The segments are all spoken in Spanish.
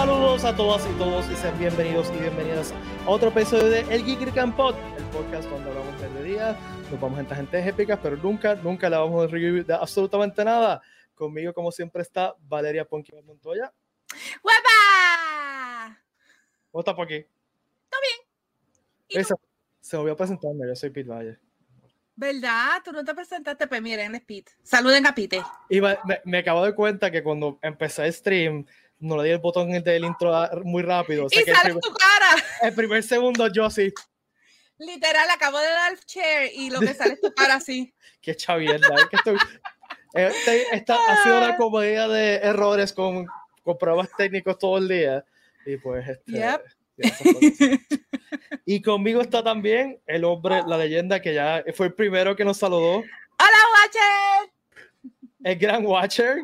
Saludos a todas y todos y sean bienvenidos y bienvenidas a otro episodio de El Geek Campot, el podcast donde hablamos de día, nos vamos en tangentes épicas, pero nunca, nunca le vamos a review de absolutamente nada. Conmigo, como siempre, está Valeria Ponky Montoya. ¡Huepa! ¿Cómo está por aquí? ¿Todo bien? Esa, se me voy a presentarme, yo soy Pete Valle. ¿Verdad? Tú no te presentaste, pues miren, es Pete. Saluden a Pete. Y me, me, acabo de cuenta que cuando empecé el stream, no le di el botón del intro muy rápido. O sea, y que sale tu cara. El primer segundo yo sí. Literal, acabo de dar share y lo que sale es tu cara así. Qué chavienda. Es que estoy... Este, esta ha sido una comedia de errores con, con pruebas técnicos todo el día. Y pues, este, yep. y conmigo está también el hombre, la leyenda que ya fue el primero que nos saludó. ¡Hola, Watcher! El gran Watcher.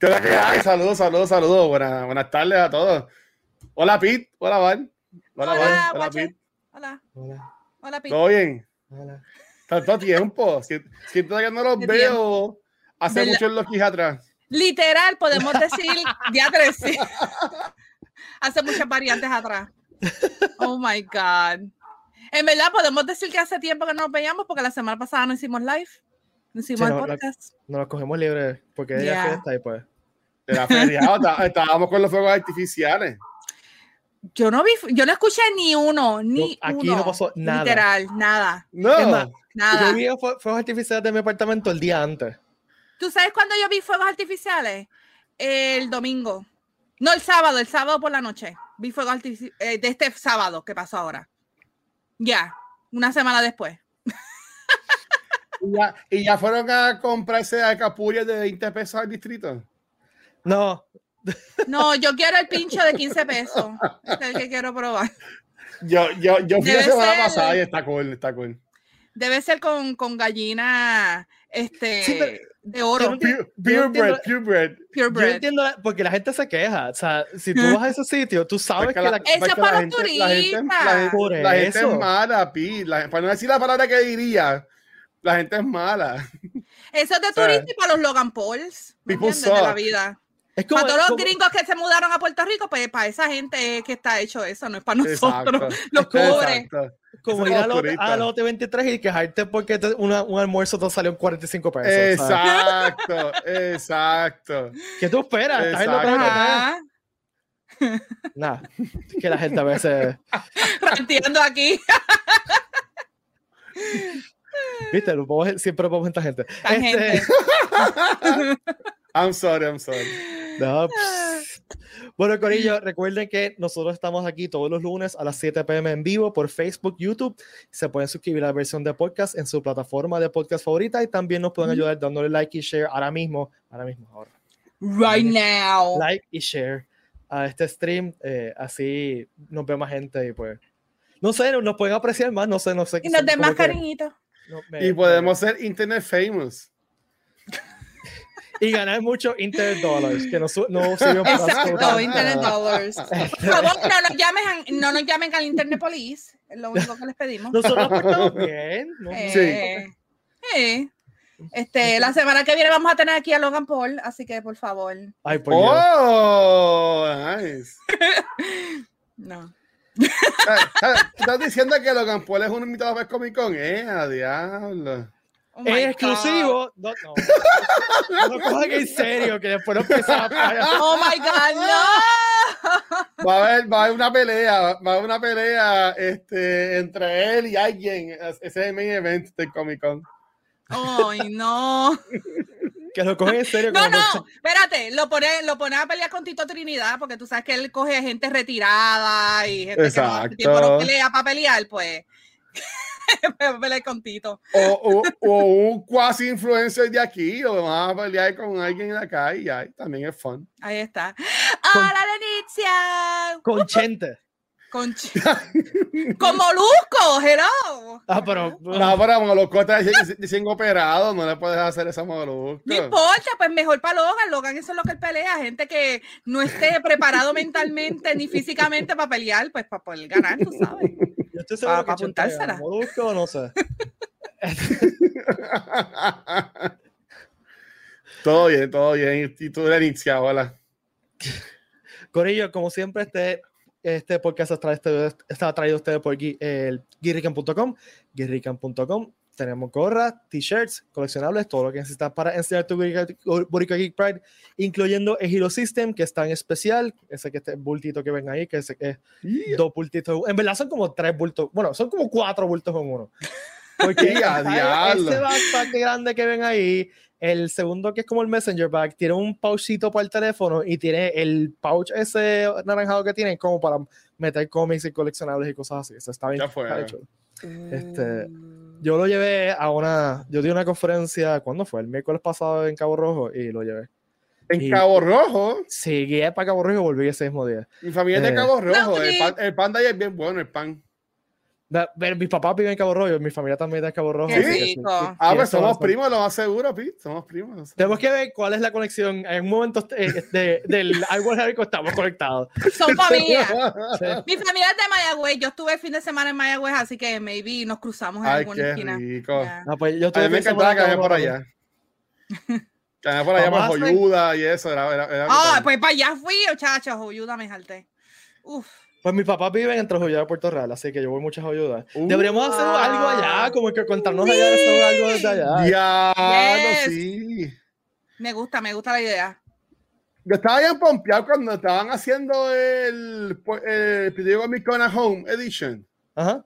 Saludos, saludos, saludos. Buenas, buenas tardes a todos. Hola, Pete. Hola, Van. Hola, Hola, Hola, Pete. Hola. Hola. Hola, Pete. ¿Todo bien? Hola. Tanto tiempo. Siento que no los veo hace mucho los quijas atrás. Literal, podemos decir ya tres. hace muchas variantes atrás. Oh my God. En verdad, podemos decir que hace tiempo que no nos veíamos porque la semana pasada no hicimos live. No hicimos el podcast. nos lo cogemos libre porque ella yeah. fiesta y pues. Feriado, estábamos con los fuegos artificiales. Yo no vi, yo no escuché ni uno, ni no, aquí uno. no pasó nada. Literal, nada. No. Más, nada. Yo vi fuegos artificiales de mi apartamento el día antes. ¿Tú sabes cuándo yo vi fuegos artificiales? El domingo. No, el sábado, el sábado por la noche. Vi fuegos artificiales eh, de este sábado que pasó ahora. Ya, una semana después. ¿Y ya, ¿Y ya, fueron a comprarse a capullas de 20 pesos al distrito? No. No, yo quiero el pincho de 15 pesos. Es el que quiero probar. Yo, yo, yo fui la semana ser, pasada y está cool, está cool. Debe ser con, con gallina este, sí, pero, de oro. Pure, pure bread, pure bread. Pure bread. Yo entiendo, porque la gente se queja. O sea, si tú vas a ese sitio, tú sabes que, la, Eso es para los turistas. La gente, la gente, la gente es mala, Pi. La, para no decir la palabra que diría, la gente es mala. Eso es de turistas y para los Logan Pauls. ¿me entiendes? De la vida. Es como, para todos los como, gringos que se mudaron a Puerto Rico, pues para esa gente que está hecho eso, no es para nosotros, Exacto. los pobres. Exacto. Como ir a los T23 y quejarte porque te, una, un almuerzo te salió en 45 pesos. Exacto, exacto. ¿Qué tú esperas? ¿Estás en lo Nada, que la gente a veces. Ranteando aquí. Viste, podemos, siempre podemos esta gente. Este... I'm sorry, I'm sorry. No, bueno, Corillo, recuerden que nosotros estamos aquí todos los lunes a las 7 pm en vivo por Facebook, YouTube. Se pueden suscribir a la versión de podcast en su plataforma de podcast favorita y también nos pueden ayudar dándole like y share ahora mismo, ahora mismo, ahora. Right now. Like y share a este stream, eh, así nos ve más gente y pues, no sé, nos pueden apreciar más, no sé, no sé. Y nos den más cariñito. No, me, y podemos ser internet famous. y ganar mucho internet dollars que no, no sirven para Exacto, internet dollars. Por favor, no nos llamen, no nos llamen al internet police, es lo único que les pedimos. Nosotros estamos bien. ¿no? Eh, sí. Este, la semana que viene vamos a tener aquí a Logan Paul, así que por favor. Ay, por oh, nice. no. ¿Estás diciendo que Logan Paul es un invitado para Comic Con? Eh, a diablo. Oh es exclusivo. No, no. No, cojan en serio, que después a Oh my God, no. Va a haber, va a haber una pelea, va a haber una pelea este, entre él y alguien. Ese es el main event del Comic Con. Ay, no. Que lo cogen en serio. No, no, espérate, lo pone, lo pone a pelear con Tito Trinidad, porque tú sabes que él coge gente retirada y gente Exacto. que no, no pelea para pelear, pues. a pelear con Tito. O, o, o, un cuasi influencer de aquí, o vas a pelear con alguien de acá y ahí también es fun. Ahí está. ¡Hola, Lenicia! Con Chente. Con, con Molusco, hello. Ah, pero. No, pero Molusco está recién operado, no le puedes hacer esa Molusco. No importa, pues mejor para Logan. Logan, eso es lo que él pelea. Gente que no esté preparado mentalmente ni físicamente para pelear, pues para poder ganar, tú sabes. Yo estoy seguro Pa- pa que Chente apuntársela. Molusco, no sé. todo bien, todo bien. Y tú eres iniciado, hola. Corillo, como siempre, este, este podcast está, este, está traído a ustedes por el guirrican.com. Guirrican.com. Tenemos gorras, t-shirts, coleccionables, todo lo que necesitas para enseñar tu Boricua Geek Pride, incluyendo el Hero System, que está en especial. Ese que este bultito que ven ahí, que es Y- dos bultitos. En verdad son como tres bultos. Bueno, son como cuatro bultos en uno. Porque Y a está diablo. ese backpack grande que ven ahí, el segundo que es como el Messenger bag, tiene un pouchito para el teléfono y tiene el pouch ese naranjado que tiene como para meter cómics y coleccionables y cosas así. Eso está bien. Ya fue. hecho. Este, Yo lo llevé a una, yo di una conferencia, ¿cuándo fue? El miércoles pasado en Cabo Rojo y lo llevé. En y- Cabo Rojo, Sí, guié para Cabo Rojo y volví ese mismo día. mi familia es de Eh. Cabo Rojo. No, El pan, el pan de ahí es bien bueno, el pan. Ve, Mis papás viven en Cabo Rojo, mi familia también es de Cabo Rojo. Que sí. rico. Y- Ah, pues somos primos, lo más seguro, Pete. Somos primos. Tenemos que ver cuál es la conexión. En un momento eh, de- del árbol rico estamos conectados. Son familia. Sí. Mi familia es de Mayagüez. Yo estuve el fin de semana en Mayagüez, así que maybe nos cruzamos en Ay, alguna qué esquina. rico. Ah, pues yo A mí me de encantaba en caminar por allá. Caminar por allá Vamos por a hacer- Joyuda y eso. Era, era, era Ah, pues para allá fui, muchachos. Ayúdame, jalté. Uf. Pues mis papás viven en Trujillo de Puerto Real, así que yo voy muchas ayudas. Uh, Deberíamos hacer algo allá, como que contarnos allá de hacer algo desde allá. Diablo, Yes. sí. Me gusta, me gusta la idea. Yo estaba bien pompeado cuando estaban haciendo el, pues, el Video Comic Con at Home Edition, Ajá.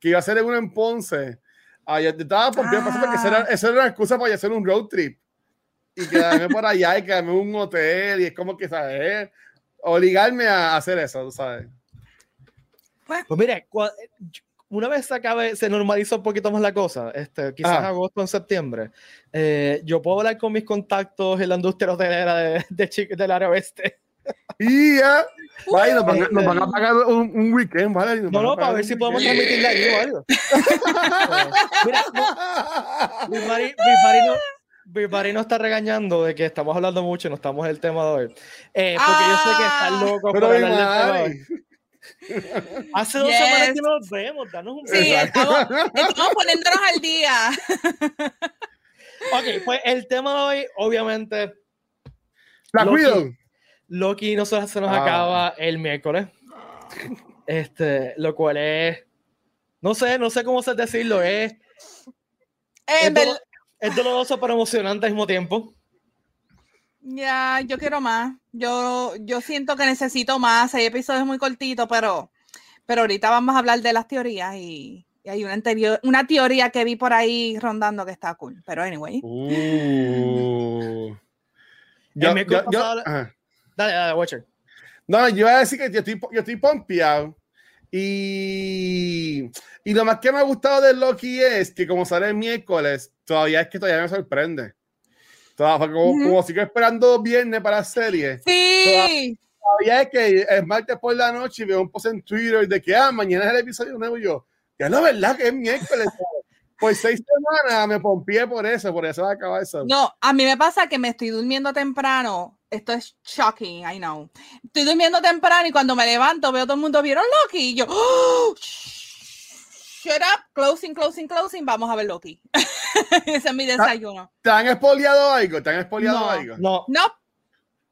que iba a ser uno en Ponce. Ay, yo estaba pompeado Ah. porque esa era, esa era una excusa para hacer un road trip. Y quedarme por allá y quedarme en un hotel y es como que, ¿sabes? Obligarme a hacer eso, ¿sabes? Pues mire, cua- una vez se acabe, se normaliza un poquito más la cosa, este, quizás Ah. agosto o en septiembre, eh, yo puedo hablar con mis contactos en la industria hotelera de, de del área oeste. Y ya, vaya, nos, van, a- nos van a pagar un, un weekend, ¿vale? Nos No, no, para ver si podemos weekend. transmitirle ahí o algo. Mira, no, mi mari, mi mari no, mi mari nos está regañando de que estamos hablando mucho y no estamos en el tema de hoy. Eh, porque yo sé que están Ah. locos por hablar del tema de hoy. Hace dos Yes. semanas que nos vemos, danos un Sí, estamos, estamos poniéndonos al día. Ok, pues el tema de hoy, obviamente, La Loki. cuido. Loki no se, se nos Ah. acaba el miércoles. Este, lo cual es. No sé, no sé cómo se decirlo. Es, En es, dolo- es doloroso pero emocionante al mismo tiempo. Ya, yo quiero más. Yo, yo siento que necesito más. Hay episodios muy cortitos, pero, pero ahorita vamos a hablar de las teorías y, y hay una, anterior, una teoría que vi por ahí rondando que está cool. Pero anyway. Uh. El miércoles pasado- ajá. Dale, dale, Watcher. No, yo iba a decir que yo estoy, yo estoy pompeado. Y, y lo más que me ha gustado de Loki es que como sale el miércoles, todavía es que todavía me sorprende. Todavía, como, Ujú. como sigo esperando viernes para la serie, Sí, todavía es que es martes por la noche y veo un post en Twitter de que ah, mañana es el episodio nuevo y yo, ya la verdad que es miércoles. por seis semanas me pompié por eso, por eso va a acabar eso. no, a mí me pasa que me estoy durmiendo temprano. Esto es shocking, I know. Estoy durmiendo temprano y cuando me levanto veo todo el mundo vieron Loki y yo, "Oh, shut up, closing, closing, closing, vamos a ver Loki. Ese es mi desayuno. ¿Te han espoliado algo? ¿Te han No. algo? No, No,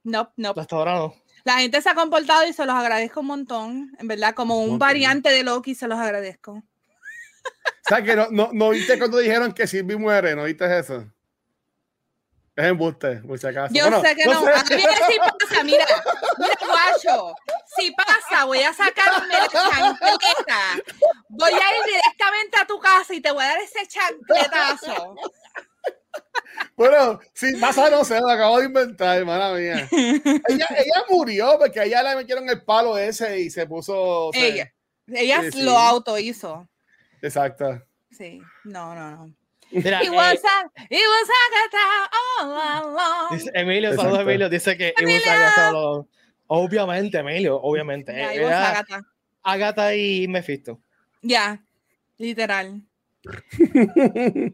no, no. hasta ahora no. La gente se ha comportado y se los agradezco un montón. En verdad, como un variante de Loki, se los agradezco. O sea, que no, no, no viste cuando dijeron que Silvi muere, ¿no viste eso? Es embuste, por si acaso. Yo Bueno, sé que no. sé. A mí sí pasa, mira, mira, guacho. Si pasa, voy a sacarme la chancleta. Voy a ir directamente a tu casa y te voy a dar ese chancletazo. Bueno, si pasa, no sé, lo acabo de inventar, hermana mía. Ella, ella murió porque a ella le metieron el palo ese y se puso. Ella. Ella sí. lo auto hizo. Exacto. Sí, no, no, no. Mira, It eh, was a, it was Agatha all along. dice Emilio, saludos. Emilio, dice que it was Emilio. Agatha all- Obviamente, Emilio, obviamente. Yeah, Eh, it was era Agatha. Agatha y Mephisto. Ya, literal.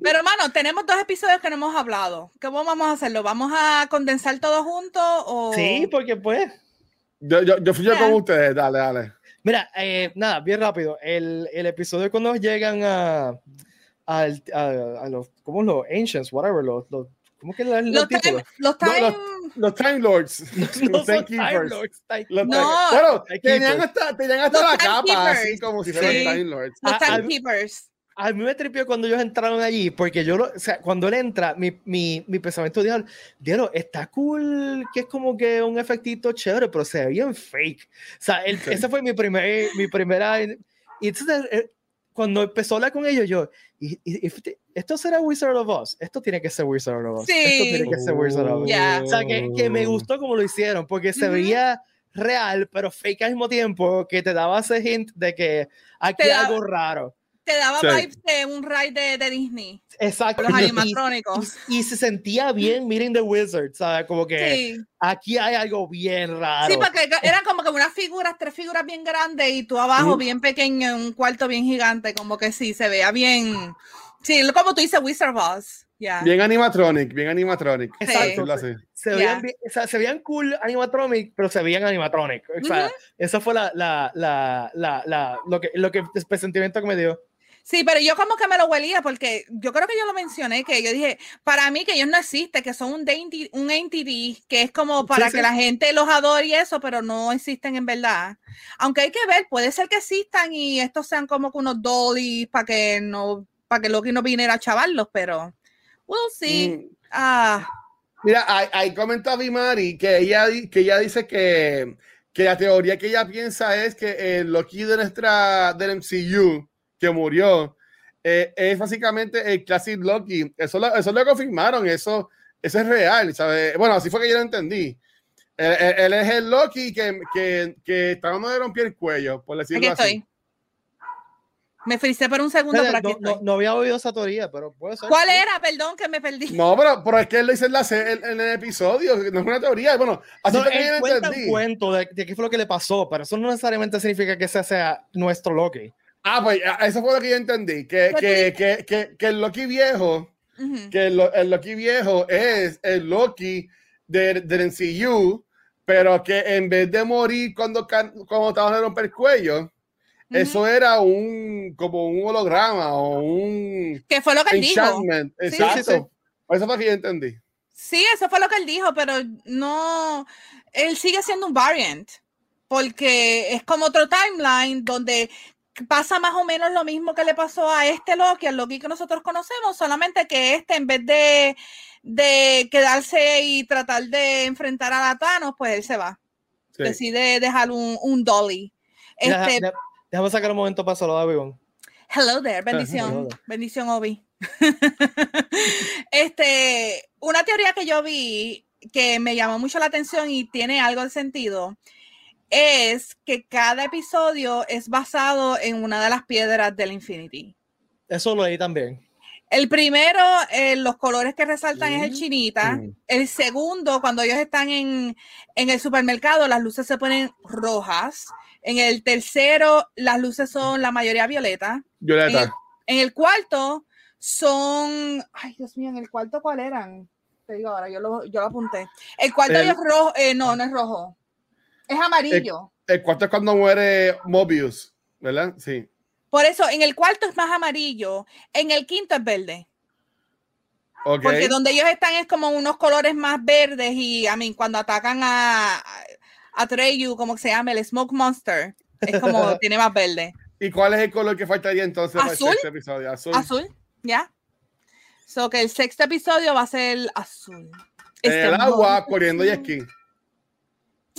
Pero hermano, tenemos dos episodios que no hemos hablado. ¿Cómo vamos a hacerlo? ¿Vamos a condensar todo junto o Sí, porque pues. Yo, yo, yo fui yo con ustedes, dale, dale. Mira, eh, nada, bien rápido. El, el episodio cuando llegan a, al- a, a los, ¿cómo los ancients? Whatever, los, los ¿Cómo que los, Los time, títulos? los time, Los Time. No Los. Time Lords, time- Los No. time- bueno, Timekeepers. tenían hasta, tenían hasta Los la capa, así como si fueran Sí. Time Lords. los Ah, ah, timekeepers. A mí me tripió cuando ellos entraron allí, porque yo, lo, o sea, cuando él entra, mi, mi, mi pensamiento de diablo, está cool, que es como que un efectito chévere, pero se ve bien fake. O sea, el- Sí. esa fue mi, primer, mi primera... Y entonces, eh, cuando empezó a hablar con ellos, yo, y, y- esto será Wizard of Oz, esto tiene que ser Wizard of Oz, esto Sí. tiene que ser Wizard of Oz. Ya. O sea, que, que me gustó como lo hicieron, porque se veía real, pero fake al mismo tiempo, que te daba ese hint de que aquí hay algo raro. Te daba Sí. vibes de un ride de, de Disney. Exacto. Los Y- animatrónicos. Y, y se sentía bien Meeting the Wizard, ¿sabes? Como que Sí. aquí hay algo bien raro. Sí, porque eran como que unas figuras, tres figuras bien grandes y tú abajo Mm. bien pequeño en un cuarto bien gigante, como que sí, se veía bien. Sí, como tú dices, Wizard of Oz. Ya. Bien animatronic, bien animatronic. Exacto. Así. se, veían bien- o sea, se veían cool animatronic, pero se veían animatronic. O sea, esa fue la, la, la, la, la- lo que, lo que el sentimiento que me dio. Sí, pero yo como que me lo huelía porque yo creo que yo lo mencioné, que yo dije, para mí que ellos no existen, que son un, dainty- un entity, que es como para sí. que la gente los adore y eso, pero no existen en verdad. Aunque hay que ver, puede ser que existan y estos sean como que unos dollies para que no, para que Loki no viniera a chavarlos, pero we'll see. Mm. Ah, Mira, ahí, comenta Vimari que ella, que ella dice que, que la teoría que ella piensa es que el Loki de nuestra, del MCU que murió eh, es básicamente el Classic Loki. Eso lo, eso lo confirmaron, eso, eso es real, ¿sabes? Bueno, así fue que yo lo entendí. Él, él- él es el Loki que, que, que está donde le rompió el cuello, por aquí decirlo así. estoy. Me fricé por un segundo, pero aquí no, no, no había oído esa teoría, pero puede ser. ¿Cuál era? Perdón que me perdí. No, pero, pero es que él lo dice en, la en- en el episodio, no es una teoría. Bueno, así No, fue que yo él lo cuenta entendí. un cuento de, de qué fue lo que le pasó, pero eso no necesariamente significa que ese sea nuestro Loki. Ah, pues ah, eso fue lo que yo entendí. Que, que, que, que, que el Loki viejo, Ujú. que el, el Loki viejo es el Loki de- del MCU, pero que en vez de morir cuando, cuando estaban a romper el cuello, Ujú. eso era un como un holograma o un Que fue lo que él dijo. enchantment. Sí, Exacto. sí, sí. Eso fue lo que yo entendí. Sí, eso fue lo que él dijo, pero no, él sigue siendo un variant, porque es como otro timeline donde pasa más o menos lo mismo que le pasó a este Loki, al Loki que nosotros conocemos, solamente que este en vez de, de quedarse y tratar de enfrentar a la Thanos, pues él se va, Sí. decide dejar un, un dolly. Deja- Este, de- déjame sacar un momento para saludar a Vivon. Hello there, bendición, Hello. bendición Obi. este, una teoría que yo vi que me llamó mucho la atención y tiene algo de sentido es que cada episodio es basado en una de las piedras del Infinity. Eso lo leí también. El primero, eh, los colores que resaltan es el chinita. Mm. El segundo, cuando ellos están en, en el supermercado, las luces se ponen rojas. En el tercero, las luces son la mayoría violeta. Violeta. En el, en el cuarto son. Ay, Dios mío, en el cuarto, ¿cuál eran? Te digo ahora, yo lo, yo lo apunté. El cuarto El- es rojo. eh, no, no es rojo. Es amarillo. El cuarto es cuando muere Mobius, ¿verdad? Sí. Por eso, en el cuarto es más amarillo. En el quinto es verde. Ok. Porque donde ellos están es como unos colores más verdes. Y a mí, cuando atacan a, a Treyu, como que se llama, el Smoke Monster, es como tiene más verde. ¿Y cuál es el color que faltaría entonces para el ¿Azul? sexto episodio? Azul. Azul, ¿ya? So que el sexto episodio va a ser azul. Este el agua, corriendo y esquí.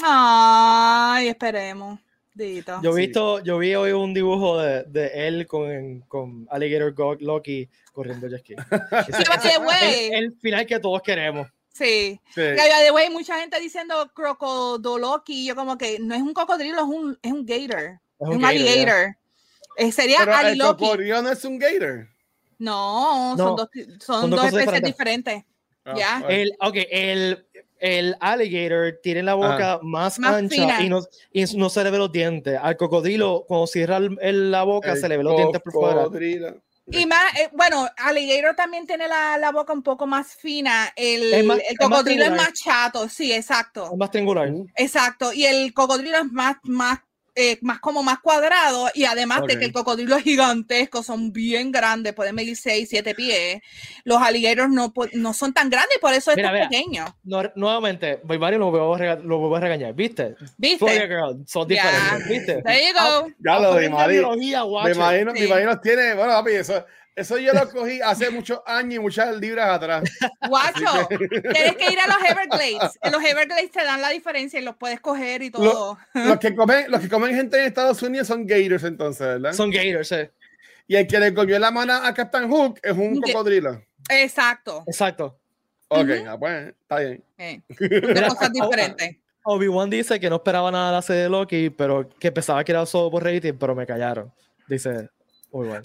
Ay, esperemos. Dito. Yo, he Sí. visto, yo vi hoy un dibujo de, de él con, con Alligator God Loki corriendo jet ski. El, el final que todos queremos. Sí. Sí. De way, mucha gente diciendo crocodoloki. Yo como que no es un cocodrilo, es un, es un gator. Es un, gator, ya. alligator. Eh, sería Pero el aliloki. cocodrilo no es un gator. No, No, son dos, son son dos dos especies diferentes. Ah, Ya. vale. El, ok, el, el alligator tiene la boca más, Más ancha y no, y no se le ve los dientes. Al cocodrilo, cuando cierra el- el- la boca, El se le ve los dientes por fuera. cocodrilo. Y más, eh, bueno, alligator también tiene la, la boca un poco más fina. El, más- el es más cocodrilo es más chato, sí, exacto. Es más triangular. Exacto. Y el cocodrilo es más, más eh, más como más cuadrado y además de Ok. que el cocodrilo es gigantesco, son bien grandes, pueden medir 6, 7 pies. Los alligators no, no son tan grandes y por eso es Mira, tan mira. pequeño. No, nuevamente, Mario lo vuelvo, a lo vuelvo a regañar, ¿viste? ¿Viste? Girl, son diferentes, ¿viste? There you go. Ya lo de Aprende Mari. biología, Me imagino, me Sí. imagino tiene, bueno, papi, eso, eso yo lo cogí hace muchos años y muchas libras atrás. Guacho, tienes que ir a los Everglades. En los Everglades te dan la diferencia y los puedes coger y todo. Los que comen, los que comen gente en Estados Unidos son gators entonces, ¿verdad? Son gators, eh. Y el que le comió la mano a Captain Hook es un cocodrilo. Exacto. Exacto. Ok, ah, pues, está bien. Eh, son cosas diferentes. Obi-Wan dice que no esperaba nada de la serie de Loki, pero que pensaba que era solo por rating, pero me callaron. Dice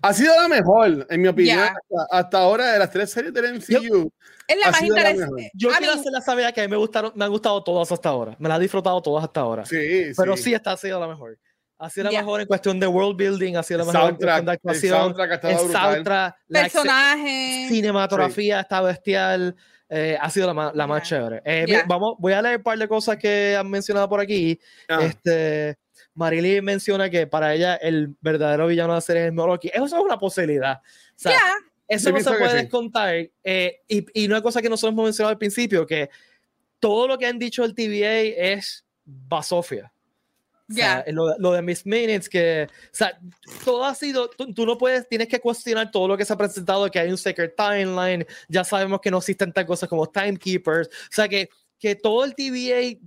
Ha sido la mejor, en mi opinión, Ya. hasta, hasta ahora de las tres series del MCU. Es la más la interesante. Yo I quiero mean, hacer la sabía que a mí me gustaron, me han gustado todas hasta ahora. Me las he disfrutado todas hasta ahora. Sí, pero sí, esta ha sido la mejor. Ha sido la mejor en cuestión de world building, ha sido la mejor en cuestión soundtrack, de el actuación, soundtrack ha estado el brutal. soundtrack, personajes. cinematografía está bestial, eh, ha sido la más, la más Ya. chévere. Eh, vamos, voy a leer un par de cosas que han mencionado por aquí. Ah, Este, Marily menciona que para ella el verdadero villano de la serie es el Loki. Eso es una posibilidad. O sea, Ya, eso Yo no se puede sí. descontar. eh, y, y una cosa que nosotros hemos mencionado al principio, que todo lo que han dicho el TVA es basofia. O sea, ya. lo, lo de Miss Minutes, que, o sea, todo ha sido, tú, tú no puedes, tienes que cuestionar todo lo que se ha presentado, que hay un secret timeline, ya sabemos que no existen tal cosas como timekeepers, o sea, que, que todo el TVA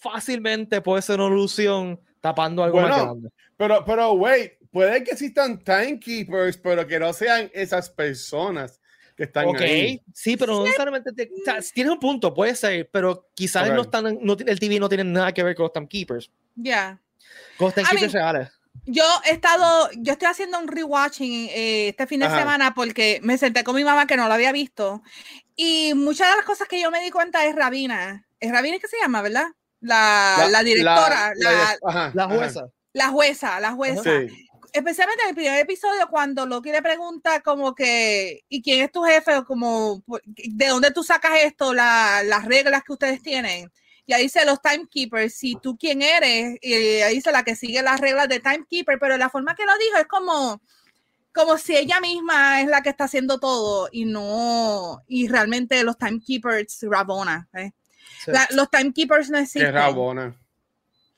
fácilmente puede ser una ilusión tapando algo más Bueno, grande. Pero, pero, wait, puede que existan timekeepers, pero que no sean esas personas que están Ok, ahí. sí, pero no necesariamente, te- o sea, tienes un punto, puede ser, pero quizás no están, no, el TV no tiene nada que ver con los timekeepers, Ya. con los timekeepers mean, reales. Yo he estado, yo estoy haciendo un rewatching eh, este fin de Ajá. semana porque me senté con mi mamá que no lo había visto. Y muchas de las cosas que yo me di cuenta es Rabina. Es Rabina que se llama, ¿verdad? La, la, directora, la, la- ajá, La ajá. jueza. la jueza, la jueza. Sí. especialmente en el primer episodio cuando Loki le pregunta como que ¿y quién es tu jefe? o como ¿de dónde tú sacas esto? La- las reglas que ustedes tienen. Y ahí dice los timekeepers, si tú quién eres, y ahí dice la que sigue las reglas de timekeeper, pero la forma que lo dijo es como como si ella misma es la que está haciendo todo y no, y realmente los timekeepers, Rabona, ¿eh? La- los timekeepers no existen. es Rabona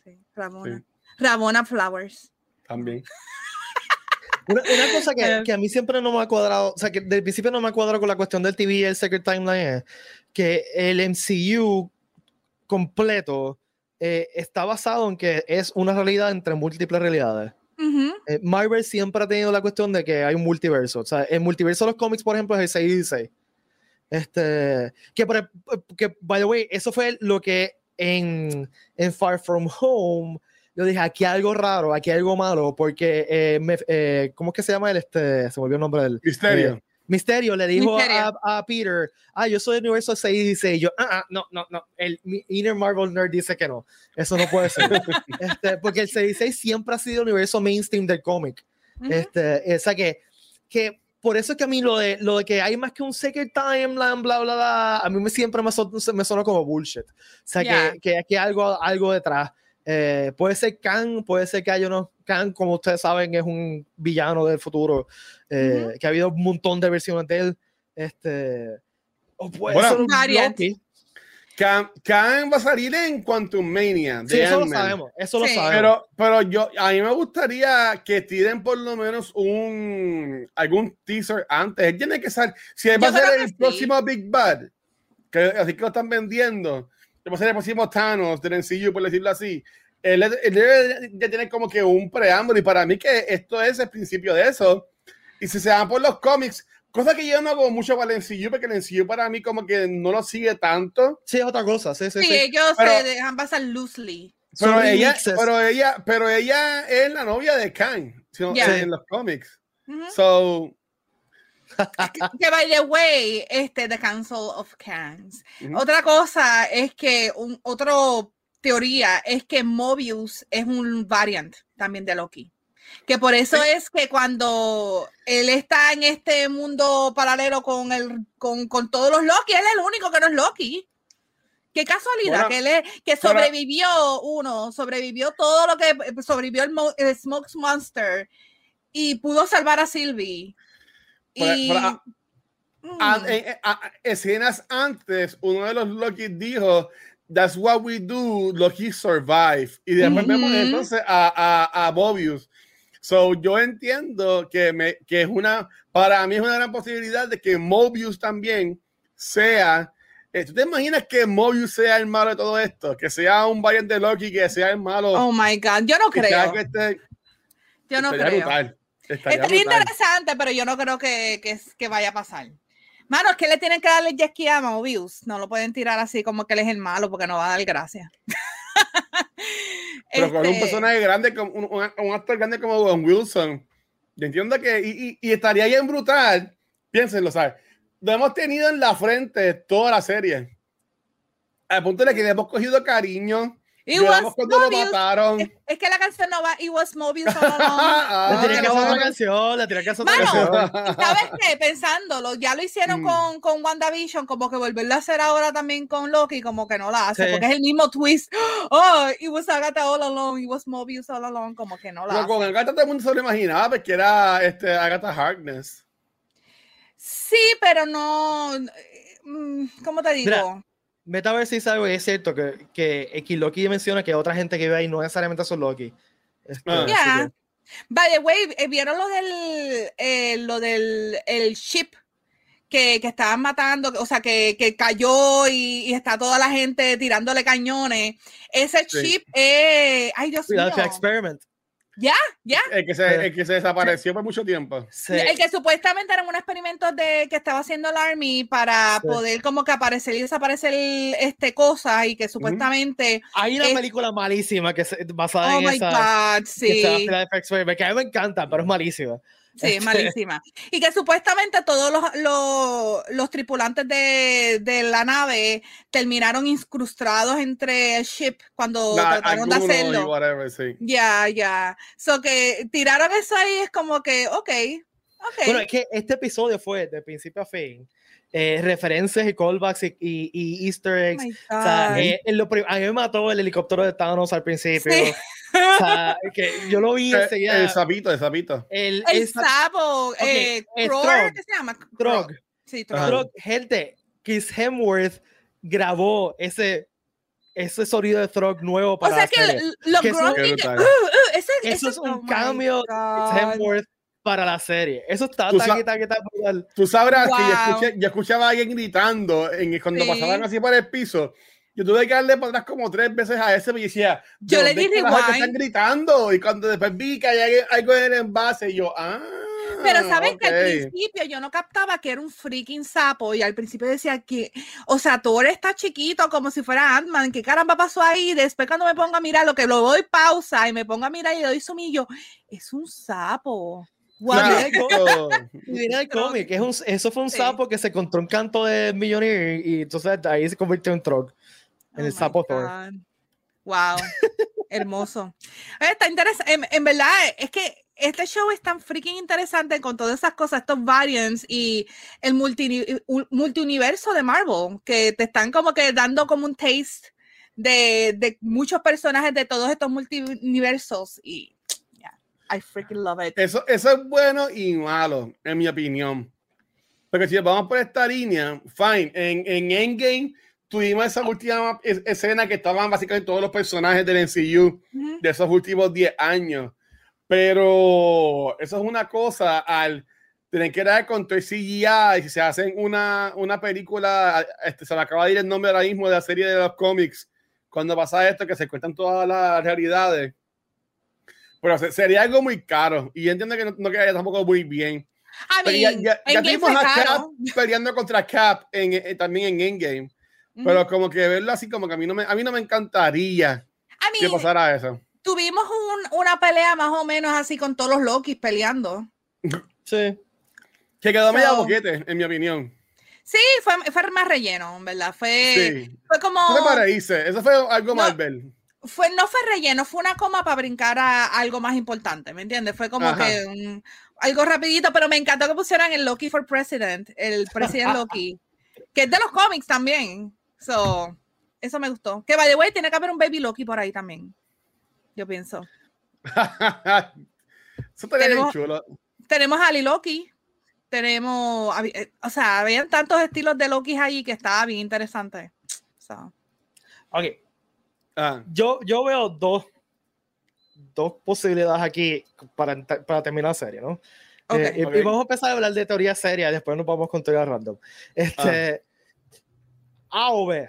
Sí, Rabona. Sí. Rabona Flowers. también. Una, una cosa que, Eh. que a mí siempre no me ha cuadrado, o sea, que del principio no me ha cuadrado con la cuestión del TV y el Secret Timeline es que el MCU completo eh, está basado en que es una realidad entre múltiples realidades. Ujú. Eh, Marvel siempre ha tenido la cuestión de que hay un multiverso. O sea, el multiverso de los cómics, por ejemplo, es el 6 y 16. Este, que, por- que, by the way, eso fue lo que en, en Far From Home yo dije, aquí hay algo raro, aquí hay algo malo, porque, eh, me- eh, ¿cómo es que se llama él? Este, se me olvidó el nombre del Misterio. Eh, Misterio le dijo Misterio. A, a Peter, ah, yo soy del universo 6 y 16. Yo, ah, ah, no, no, no. El mi Inner Marvel Nerd dice que no. Eso no puede ser. este, porque el 6 y 16 siempre ha sido el universo mainstream del cómic. Ujú. Este, o sea que, que por eso es que a mí lo de, lo de que hay más que un secret timeline, bla, bla, bla, a mí me, siempre me, son- me suena como bullshit. O sea Ya. que, que aquí hay algo, algo detrás. Eh, puede ser Kang, puede ser que haya unos. Kang, como ustedes saben, es un villano del futuro. eh, Que ha habido un montón de versiones de él. Este. O puede Bueno. ser un. Loki. Kang va a salir en Quantum Mania. Sí, eso lo sabemos. Eso lo Sí. sabemos. Pero, pero yo, a mí me gustaría que tiren por lo menos un algún teaser antes. Él tiene que ser, si él va a ser el sí. próximo Big Bad, que así que lo están vendiendo, que va a ser el próximo Thanos del MCU, por decirlo así. Él, él debe de tener como que un preámbulo y para mí que esto es el principio de eso. Y si se van por los cómics, cosa que yo no hago mucho para el MCU, porque el MCU para mí como que no lo sigue tanto. sí, es otra cosa. Sí, sí, Sí, sí. ellos Pero- se dejan pasar loosely. Son Pero ella, remixes. pero ella, pero ella es la novia de Kang si no- Ya. en los cómics. So, Que by the way, este, The Council of Kangs. Otra cosa es que un, otro teoría es que Mobius es un variant también de Loki. Que por eso es que cuando él está en este mundo paralelo con el con, con todos los Loki, él es el único que no es Loki. Qué casualidad Bueno, que, le, que sobrevivió uno, sobrevivió todo lo que sobrevivió el, mo- el Smokes Monster y pudo salvar a Sylvie. Y, pero, ah, Mm. a- en- en- a- a- escenas antes, uno de los Loki dijo, That's what we do, Loki survive. Y después vemos Ujú. entonces a, a, a Mobius. So, yo entiendo que, me, que es una, para mí es una gran posibilidad de que Mobius también sea. eh, ¿Tú te imaginas que Mobius sea el malo de todo esto? Que sea un variante de Loki, que sea el malo. oh my God, yo no creo. que esté- Yo no creo. brutal, estaría interesante, pero yo no creo que, que, que vaya a pasar. Mano, es que le tienen que darle jet a Mobius. No lo pueden tirar así como que él es el malo porque no va a dar gracia. Pero con un Este, personaje grande, como un, un- un actor grande como Don Wilson, yo entiendo que, y, y- y estaría bien brutal, piénsenlo, ¿sabes? Lo hemos tenido en la frente toda la serie. Al punto de que le hemos cogido cariño. It was cuando lo Mobius. mataron. Es, es que la canción no va, It was Mobius all along. Ah, Le tenía que hacer otra canción, le tenía que hacer otra Mano, canción. ¿Sabes qué? Pensándolo, ya lo hicieron Mm. con, con WandaVision, como que volverlo a hacer ahora también con Loki, como que no la hace, Sí. porque es el mismo twist. Oh, it was Agatha all along, it was Mobius all along, como que no la Pero hace. con Agatha todo el mundo se lo imaginaba porque era este, Agatha Harkness. Sí, pero no. mm, ¿Cómo te digo? Mira, Vete a ver si sabe, es cierto que, que X Loki menciona que otra gente que vive ahí no necesariamente son Loki. Este, Ah. que- By the way, eh, ¿vieron lo del, eh, lo del el ship que, que estaban matando? O sea, que, que cayó y, y está toda la gente tirándole cañones. Ese Sí. ship, eh, ay Dios mío. Philadelphia Experiment. Ya, ya. El que, se, el que se desapareció por mucho tiempo. Sí. El que supuestamente era un experimento de que estaba haciendo el Army para Sí. poder como que aparecer y desaparecer este cosas y que supuestamente Hay una es- película malísima que se, basada oh en my esa. god, que se sí. Philadelphia Experiment, que a mí me encanta, pero es malísima. Sí, Este- malísima. Y que supuestamente todos los, los, los tripulantes de, de la nave terminaron incrustados entre el ship cuando Nah, trataron de hacerlo. whatever, sí. Ya, ya. So que tiraron eso ahí es como que, ok, ok. Bueno, es que este episodio fue de principio a fin. eh, referencias y callbacks y, y- y easter Oh eggs. my o sea, eh, en lo a mí me mató el helicóptero de Thanos al principio. Sí. O sea, que yo lo vi Eh, enseguida. El sapito, el sapito. El, el esa- sapo, eh, Krog, Throg. ¿qué se llama? Throg. Sí. Throg, gente, Chris Hemsworth grabó ese, ese sonido de Throg nuevo O para sea la que serie. l- los Que eso- uh, uh, es un oh cambio Hemsworth para la serie. Eso está Tú tan tan tan brutal. Tú sabrás que yo, Wow. escuché- yo escuchaba a alguien gritando en, cuando Sí. pasaban así por el piso. Yo tuve que darle para atrás como tres veces a ese y decía, ¿de Yo le dónde di carajo que rewind. están gritando? Y cuando después vi que hay algo en el envase, yo, ah. Pero sabes que al ok". principio yo no captaba que era un freaking sapo y al principio decía que, o sea, Thor está chiquito como si fuera Ant-Man, ¿qué caramba pasó ahí? Después cuando me pongo a mirar, lo que lo doy pausa y me pongo a mirar y le doy sumillo, es un sapo. Wow. Claro. Y viene el cómic, es un, eso fue un Sí. sapo que se encontró un canto de Millionaire y entonces ahí se convirtió en Trog, en Oh el sapo Thor. Wow, hermoso. Eh, Está interesante. En, en verdad, es que este show es tan freaking interesante con todas esas cosas, estos variants y el multi, multiuniverso de Marvel, que te están como que dando como un taste de, de muchos personajes de todos estos multiversos. Y yeah, I freaking love it. Eso, eso es bueno y malo, en mi opinión. Porque si vamos por esta línea, fine. En, en Endgame tuvimos esa última es- escena que estaban básicamente todos los personajes del MCU Ujú. de esos últimos 10 años. Pero eso es una cosa al tener que dar con todo el CGI y si se hacen una, una película, este, se me acaba de ir el nombre ahora mismo de la serie de los cómics, cuando pasa esto, que se cuentan todas las realidades. Pero se- sería algo muy caro y yo entiendo que no, no quedaría tampoco muy bien. I Pero ya, mean, ya, ya tuvimos a Cap peleando contra Cap en, en- también en Endgame. Pero como que verlo así, como que a mí no me, a mí no me encantaría I que mean, pasara eso. tuvimos un- una pelea más o menos así con todos los Lokis peleando. Sí. Que quedó So- boquete, en mi opinión. Sí, fue, fue más relleno, en ¿verdad? Fue, Sí. fue como. Eso para reírse. Eso fue algo No. Marvel. Fue, no fue relleno, fue una coma para brincar a algo más importante, ¿me entiendes? Fue como Ajá. que algo rapidito, pero me encantó que pusieran el Loki for President, el President Loki, que es de los cómics también. So, Eso me gustó. Que by the way, tiene que haber un baby Loki por ahí también. Yo pienso. Eso estaría bien Tenemos- chulo. Tenemos a Ali Loki. Tenemos, eh, o sea, habían tantos estilos de Loki ahí que estaba bien interesante. So, Ok, Ah, yo, yo veo dos, dos posibilidades aquí para, para terminar la serie, ¿no? ok. Eh, y- Ok. y, vamos a empezar a hablar de teoría seria, después nos vamos con teoría random. Este, A o B.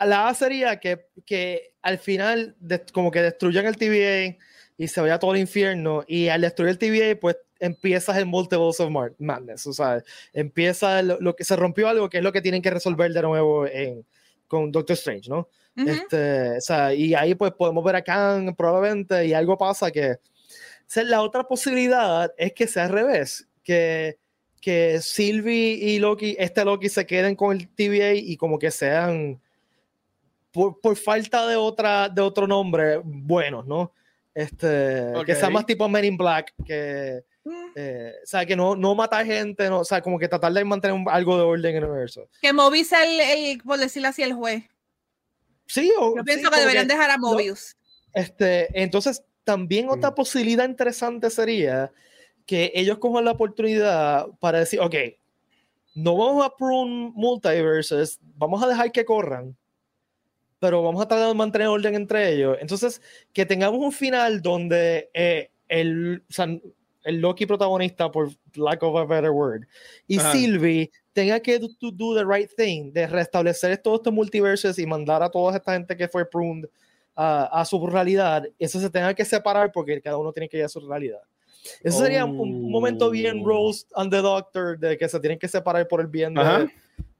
La A sería que, que al final de- como que destruyan el TVA y se vaya todo el infierno y al destruir el TVA pues empiezas el multiverse of madness, o sea, empieza lo, lo que se rompió algo que es lo que tienen que resolver de nuevo en, con Doctor Strange, ¿no? Ujú. Este, o sea, y ahí pues podemos ver a Kang probablemente y algo pasa que... O sea, la otra posibilidad es que sea al revés, que, que Sylvie y Loki, este Loki se queden con el TVA y como que sean, por, por falta de, otra, de otro nombre, buenos, ¿no? Este, Que sea más tipo Men in Black, que... Mm. eh, o sea, que no, no mata gente, no, o sea, como que tratar de mantener un- algo de orden en el universo. Que Mobius sea el, el, por decirlo así, el juez. Sí, o, Yo sí, pienso que deberían dejar a Mobius. Este, entonces, también otra Mm. posibilidad interesante sería que ellos cojan la oportunidad para decir, ok, no vamos a prune multiverses, vamos a dejar que corran, pero vamos a tratar de mantener orden entre ellos. Entonces, que tengamos un final donde eh, el, o sea, el Loki protagonista, por lack of a better word, y Ajá. Sylvie tenga que do, to do the right thing, de restablecer todos estos multiversos y mandar a toda esta gente que fue pruned a, a su realidad, eso se tenga que separar porque cada uno tiene que ir a su realidad. Eso sería un, un momento bien Oh. Rose and the Doctor de que se tienen que separar por el bien de-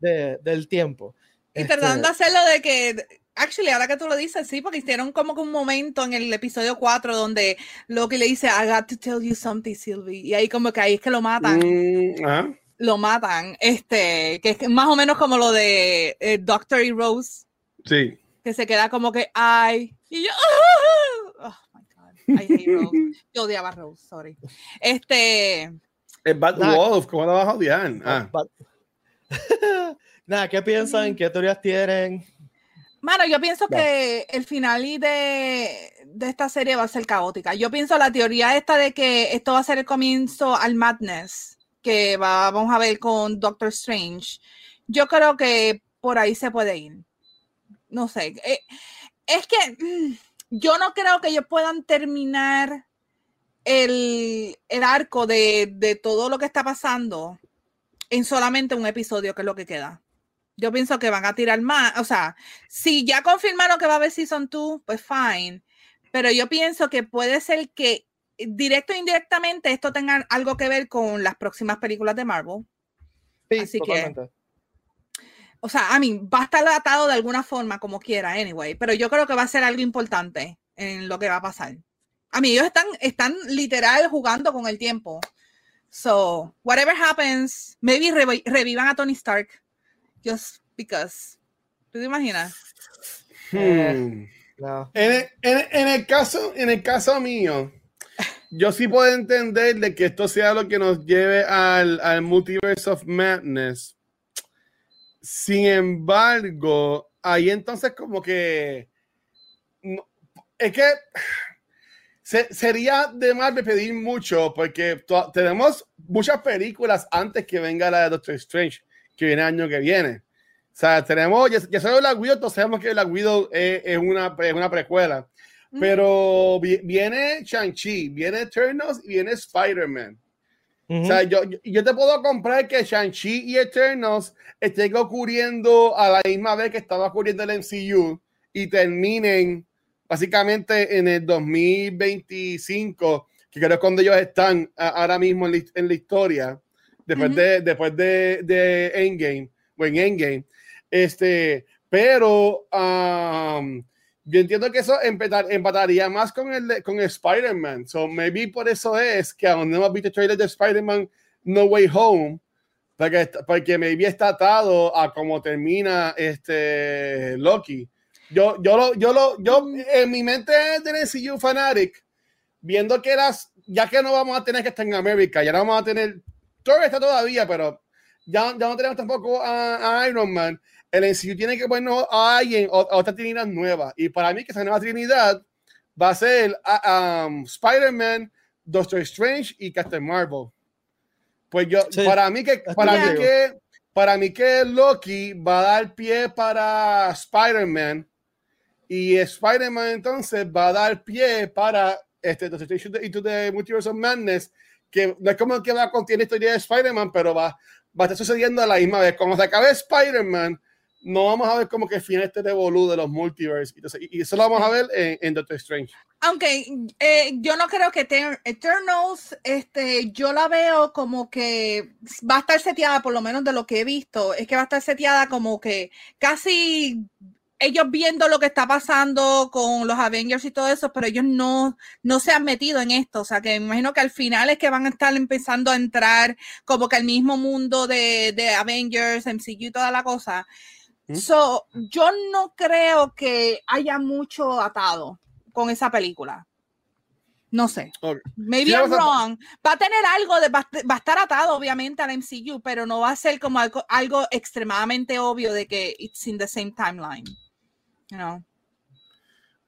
de- del tiempo. Y Este, tratando de hacerlo de que, actually, ahora que tú lo dices, sí, porque hicieron como que un momento en el episodio 4 donde Loki le dice, I got to tell you something, Sylvie. Y ahí como que ahí es que lo matan, Mm, ajá. lo matan. Este, que es más o menos como lo de eh, Doctor y Rose, Sí. que se queda como que, ay, y yo, "Ah". I hate Rose. Yo odiaba a Rose, sorry. Este, El Bad Nah. Wolf, ¿cómo lo vas a odiar? Ah. but- Nada, ¿qué piensan? ¿Qué teorías tienen? Mano, yo pienso Ya. que el final de, de esta serie va a ser caótica. Yo pienso la teoría esta de que esto va a ser el comienzo al madness que va, vamos a ver con Doctor Strange. Yo creo que por ahí se puede ir. No sé. eh, es que mm, yo no creo que ellos puedan terminar el, el arco de, de todo lo que está pasando en solamente un episodio, que es lo que queda. Yo pienso que van a tirar más. O sea, si ya confirmaron que va a haber Season 2, pues fine. Pero yo pienso que puede ser que directo o indirectamente esto tenga algo que ver con las próximas películas de Marvel. Sí, Así que-. O sea, a mí va a estar atado de alguna forma, como quiera, anyway. Pero yo creo que va a ser algo importante en lo que va a pasar. A mí ellos están, están literal jugando con el tiempo. So, whatever happens, maybe revi- revivan a Tony Stark. Just because. ¿Tú te imaginas? Eh, Hmm. No. En, el, en- en el caso, en el caso mío, yo sí puedo entender de que esto sea lo que nos lleve al, al Multiverse of Madness. Sin embargo, ahí entonces como que no- es que se- sería de más de pedir mucho porque tenemos muchas películas antes que venga la de Doctor Strange, que viene el año que viene. O sea, tenemos, ya, ya sabemos Black Widow, todos sabemos que Black Widow es, es una, es una precuela. Mm. Pero vi- viene Shang-Chi, viene Eternals y viene Spider-Man. Ujú. O sea, yo, yo- te puedo comprar que Shang-Chi y Eternals estén ocurriendo a la misma vez que estaba ocurriendo el MCU y terminen básicamente en el 2025, que creo que es cuando ellos están a- ahora mismo en la, en la historia, después, Ujú. de, después de, de Endgame, o en Endgame. Este, pero um, yo entiendo que eso empatar- empataría más con el, con Spider-Man. So maybe por eso es que aún no hemos visto trailer de Spider-Man No Way Home, porque, porque maybe está atado a cómo termina este Loki. Yo, yo, lo, yo, lo, yo en mi mente de MCU Fanatic, viendo que las, ya que no vamos a tener que estar en América, ya no vamos a tener, Thor está todavía, pero ya, ya no tenemos tampoco a, a Iron Man. El MCU tiene que ponernos a alguien, a otra trinidad nueva. Y para mí que esa nueva trinidad va a ser um, Spider-Man, Doctor Strange y Captain Marvel. Pues yo, Sí. para mí que, para mí que, para mí que Loki va a dar pie para Spider-Man y Spider-Man entonces va a dar pie para este Doctor Strange Into the Multiverse of Madness, que no es como que va a contener la historia de Spider-Man, pero va, va a estar sucediendo a la misma vez. Cuando se acabe Spider-Man, no vamos a ver como que el final este revolú de los multiverse. Entonces, y, eso lo vamos a ver en, en Doctor Strange. Aunque eh, yo no creo que Eter- Eternals, este, yo la veo como que va a estar seteada, por lo menos de lo que he visto, es que va a estar seteada como que casi ellos viendo lo que está pasando con los Avengers y todo eso, pero ellos no, no se han metido en esto. O sea, que me imagino que al final es que van a estar empezando a entrar como que al mismo mundo de, de Avengers, MCU y toda la cosa. ¿Mm? So, yo no creo que haya mucho atado con esa película. No sé. Ok. Maybe Sí, I'm vamos a- wrong. Va a tener algo de, va, va a estar atado obviamente al MCU, pero no va a ser como algo, algo extremadamente obvio de que it's in the same timeline. You know?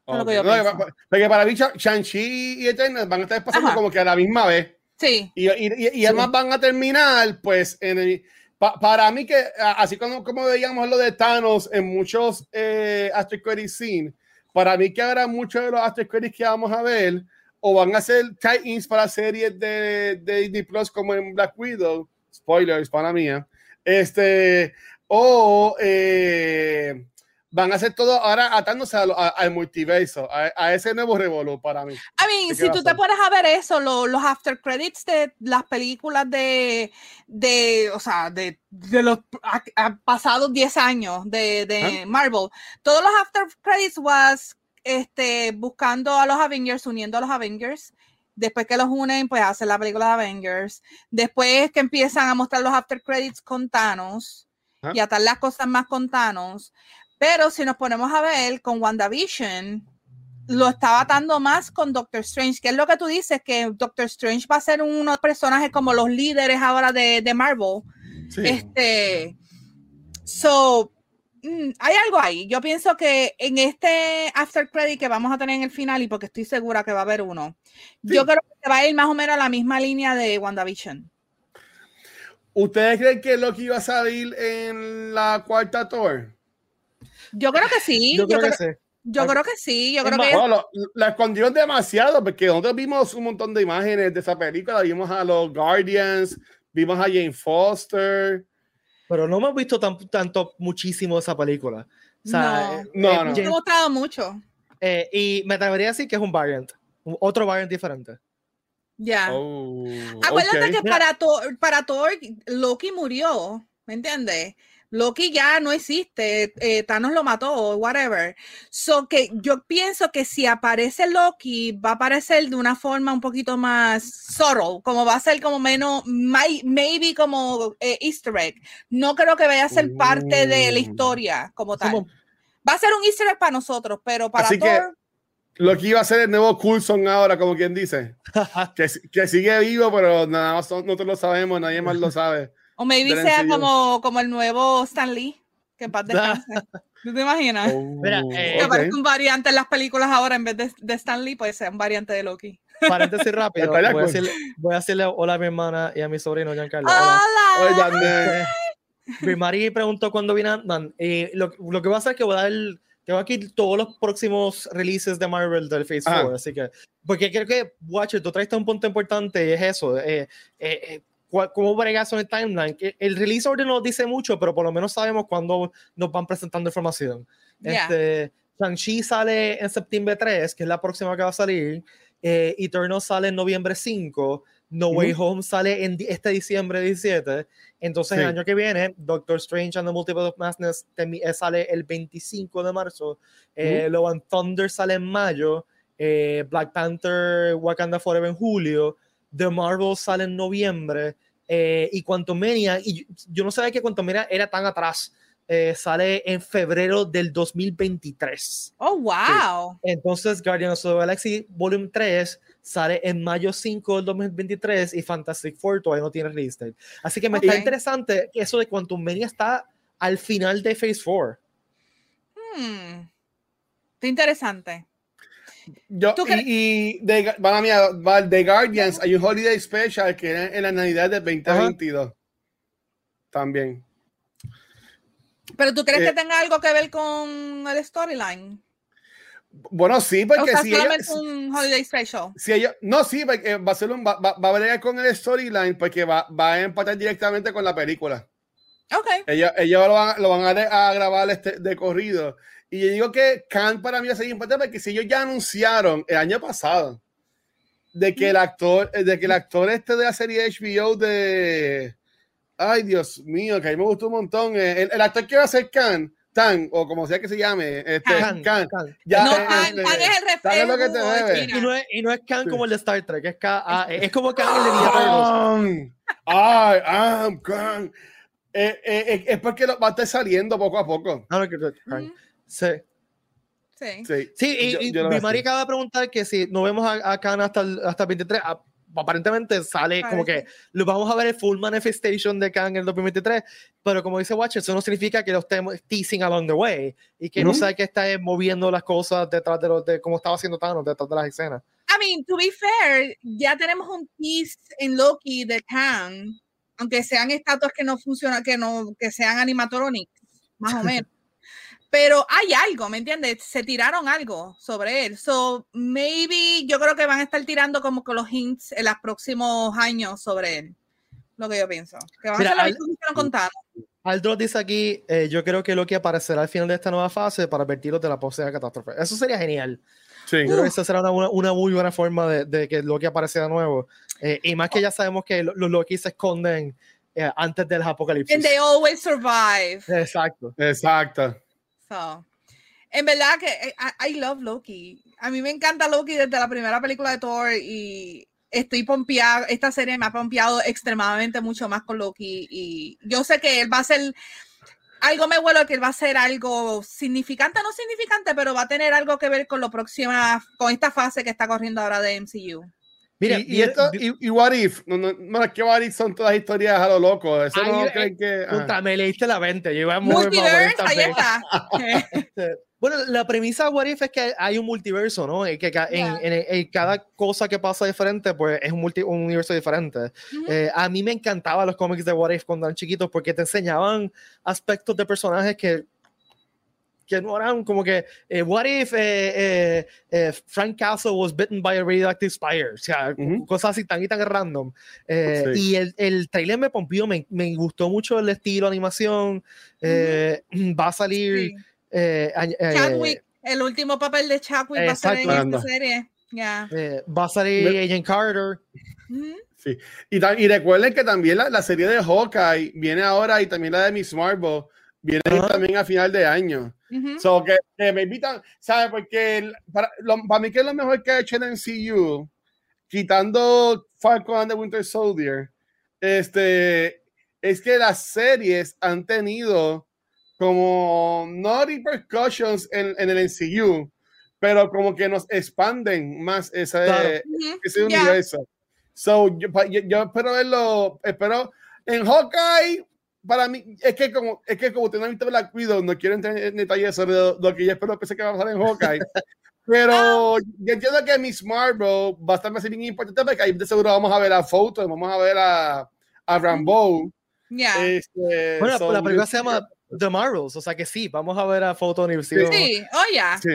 Es lo que yo. No, pa- porque para mí, Sha- Shang-Chi y Eternals van a estar pasando Ajá. como que a la misma vez. Sí, Y, y, y- y además van a terminar, pues, en el, pa- para mí que, así como, como veíamos lo de Thanos en muchos eh, Credit Scene, para mí que ahora muchos de los Credits que vamos a ver, o van a ser tie-ins para series de, de Disney Plus como en Black Widow, spoilers para mí, este, o eh, van a ser todo ahora atándose a lo- a- al multiverso, a, a ese nuevo revolú para mí. I mean, ¿Qué si tú te hacer? pones a ver eso, lo- los after credits de las películas de, de o sea, de, de los pasados 10 años de, de Marvel, todos los after credits was este, buscando a los Avengers, uniendo a los Avengers. Después que los unen, pues hacen la película de Avengers. Después que empiezan a mostrar los after credits con Thanos Ajá. y atar las cosas más con Thanos. Pero si nos ponemos a ver con WandaVision, lo estaba atando más con Doctor Strange, que es lo que tú dices, que Doctor Strange va a ser unos personajes como los líderes ahora de, de Marvel. Sí. Este, so, mm, hay algo ahí. Yo pienso que en este after credit que vamos a tener en el final, y porque estoy segura que va a haber uno, yo creo que va a ir más o menos a la misma línea de WandaVision. ¿Ustedes creen que Loki iba a salir en la cuarta Thor? Yo creo que sí. Yo creo que sí. yo creo que sí. Yo Es creo más, que Bueno, lo- la escondieron demasiado porque nosotros vimos un montón de imágenes de esa película. Vimos a los Guardians, vimos a Jane Foster. Pero no hemos visto tan- tanto, muchísimo esa película. O sea, No. eh, No, eh, no. no Jane- mostrado mucho. eh, y me atrevería a decir que es un variant. un- Otro variant diferente. Ya. Oh, Acuérdate ok. que para Thor, para Thor, Loki murió, ¿me entiendes? Loki ya no existe, eh, Thanos lo mató, whatever. So que yo pienso que si aparece Loki, va a aparecer de una forma un poquito más subtle, como va a ser como menos, may- maybe como eh, easter egg. No creo que vaya a ser parte de la Mm. historia como tal. Va a ser un easter egg para nosotros, pero para Así que- Thor, Loki iba a ser el nuevo Coulson ahora, como quien dice. que, si- que sigue vivo, pero nada más nosotros lo sabemos, nadie más lo sabe. O maybe sea como, como el nuevo Stan Lee, que en paz descanse. ¿Tú te imaginas? Mira, Oh, eh, Que ok. aparezca un variante en las películas ahora en vez de, de Stan Lee, pues sea un variante de Loki. Paréntesis rápido. Voy a, decirle, voy a decirle hola a mi hermana y a mi sobrino Giancarlo. Hola. ¡Hola! Oye, Daniel, Mi Mari preguntó cuándo viene Ant-Man. Lo, lo que va a hacer es que voy a dar. Tengo aquí todos los próximos releases de Marvel del Phase Ajá. 4. Así que. Porque creo que, Watcher, tú traes un punto importante y es eso. Eh, eh, eh, ¿Cómo bregas en el timeline? El release order no dice mucho, pero por lo menos sabemos cuándo nos van presentando información. Ya. Este, Shang-Chi sale en septiembre 3, que es la próxima que va a salir. Eh, Eternal sale en noviembre 5. No Way Home sale en este diciembre 17. Entonces, el Sí. año que viene, Doctor Strange and the Multiple of Madness eh, sale el 25 de marzo. Eh, Love and Thunder sale en mayo. eh, Black Panther Wakanda Forever en julio. The Marvel sale en noviembre. eh, y Quantumania, y yo, yo no sabía que Quantumania era tan atrás. eh, sale en febrero del 2023. ¡Oh, wow! Entonces, Guardians of the Galaxy Volume 3 sale en mayo 5 del 2023 y Fantastic Four todavía no tiene release date. Así que me Ok. está interesante que eso de Quantum Mania está al final de Phase 4. Hmm. Está interesante. Yo, ¿Tú y, y de, van a va- The Guardians, hay un Holiday Special que era en la Navidad del 2022. También. Pero tú crees Eh, que tenga algo que ver con el storyline? Bueno, sí, O porque sea, si solamente un holiday special. si ella- no, sí, porque va a ser un, va, va, va a bregar con el storyline porque va, va a empatar directamente con la película. Ok. Ellos, ellos lo van, lo van a, a grabar este, de corrido. Y yo digo que Khan para mí va a ser importante porque si ellos ya anunciaron el año pasado de que el actor, de que el actor este de la serie HBO de ay Dios mío, que a mí me gustó un montón. eh, El, el actor que va a ser Khan, Tan, o como sea que se llame, este, Khan. Khan, Khan. ya, no, eh, Khan, este, Khan es el es lo que te reflejo debe. Y no es, y no es Khan Sí. como el de Star Trek, es, Khan, ah, es como Khan el de. Khan, ay, am Khan. Eh, eh, eh, es porque lo- va a estar saliendo poco a poco. Ah, no, Khan. Ujú, Sí. Sí. Sí, Sí, y, Yo- y yo mi a Mari acaba de preguntar que si no vemos a, a Khan hasta el, hasta el 23, ah, aparentemente sale como que Parece. lo vamos a ver el full manifestation de Khan en el 2023, pero como dice Watcher, eso no significa que lo estemos teasing along the way y que no Ujú. sabe que está moviendo las cosas detrás de, los de cómo estaba haciendo Thanos detrás de las escenas. I mean, to be fair, ya tenemos un tease en Loki de Khan, aunque sean estatuas que no funcionan, que no, que sean animatronics, más o menos. Pero hay algo, ¿me entiendes? Se tiraron algo sobre él. So, maybe yo creo que van a estar tirando como que los hints en los próximos años sobre él. Lo que yo pienso. Que van Mira, a hacer lo que. Aldro dice aquí, eh, yo creo que Loki aparecerá al final de esta nueva fase para advertirlos de la posible catástrofe. Eso sería genial. sí. Yo creo que esa será una, una, una muy buena forma de, de que Loki aparezca de nuevo. Eh, y más que ya sabemos que lo- los Loki se esconden eh, antes del apocalipsis. And they always survive. Exacto. Exacto. So, en verdad que eh, I, I love Loki. A mí me encanta Loki desde la primera película de Thor y estoy pompeada. Esta serie me ha pompeado extremadamente mucho más con Loki y yo sé que él va a ser algo me huele que él va a ser algo significante, no significante, pero va a tener algo que ver con lo próxima, con esta fase que está corriendo ahora de MCU. Mira, y, y esto, y, y What If, no, no, no, es que What If son todas historias a lo loco. Eso Ay, no eh, creen que. ajá. Puta, me leíste la mente. Yo iba a Multiverse, ahí está. Este, Bueno, la premisa de What If es que hay un multiverso, ¿no? Y que ca- en, Ya. en- en cada cosa que pasa diferente, pues es un, multi- un universo diferente. Eh, a mí me encantaban los cómics de What If cuando eran chiquitos porque te enseñaban aspectos de personajes que, que no eran como que, eh, What if eh, eh, eh, Frank Castle was bitten by a radioactive spider? O sea, Ujú. cosas así tan y tan random. Eh, Sí. Y el, el trailer me pompió, me, me gustó mucho el estilo, animación. eh, va a salir. Sí. eh, eh, Chadwick, el último papel de Chadwick va a ser en esta serie. Ya. eh, va a salir Me- Agent Carter. Ujú. Sí. Y, y recuerden que también la, la serie de Hawkeye viene ahora y también la de Miss Marvel viene Ajá. también a final de año. Ujú. So que, que me invitan, ¿sabes? Porque el- para, lo- para mí que es lo mejor que ha hecho el MCU, quitando Falcon and the Winter Soldier, este, es que las series han tenido como no repercussions en, en el MCU, pero como que nos expanden más ese, Claro. Ese Ya. universo. So, yo, yo, yo espero verlo, espero en Hawkeye. Para mí, es que como, es que como usted no ha visto Black Widow, no quiero entrar en detalles sobre lo, lo que yo espero que se que va a pasar en Hawkeye. Pero yo entiendo que Miss Marvel va a estar más bien importante porque ahí de seguro vamos a ver a Photo, vamos a ver a, a Rambo. Ya. Este, Bueno, so, la película se llama The Marvels, o sea que sí, vamos a ver a Photon y vamos- Sí, oh ya. Sí.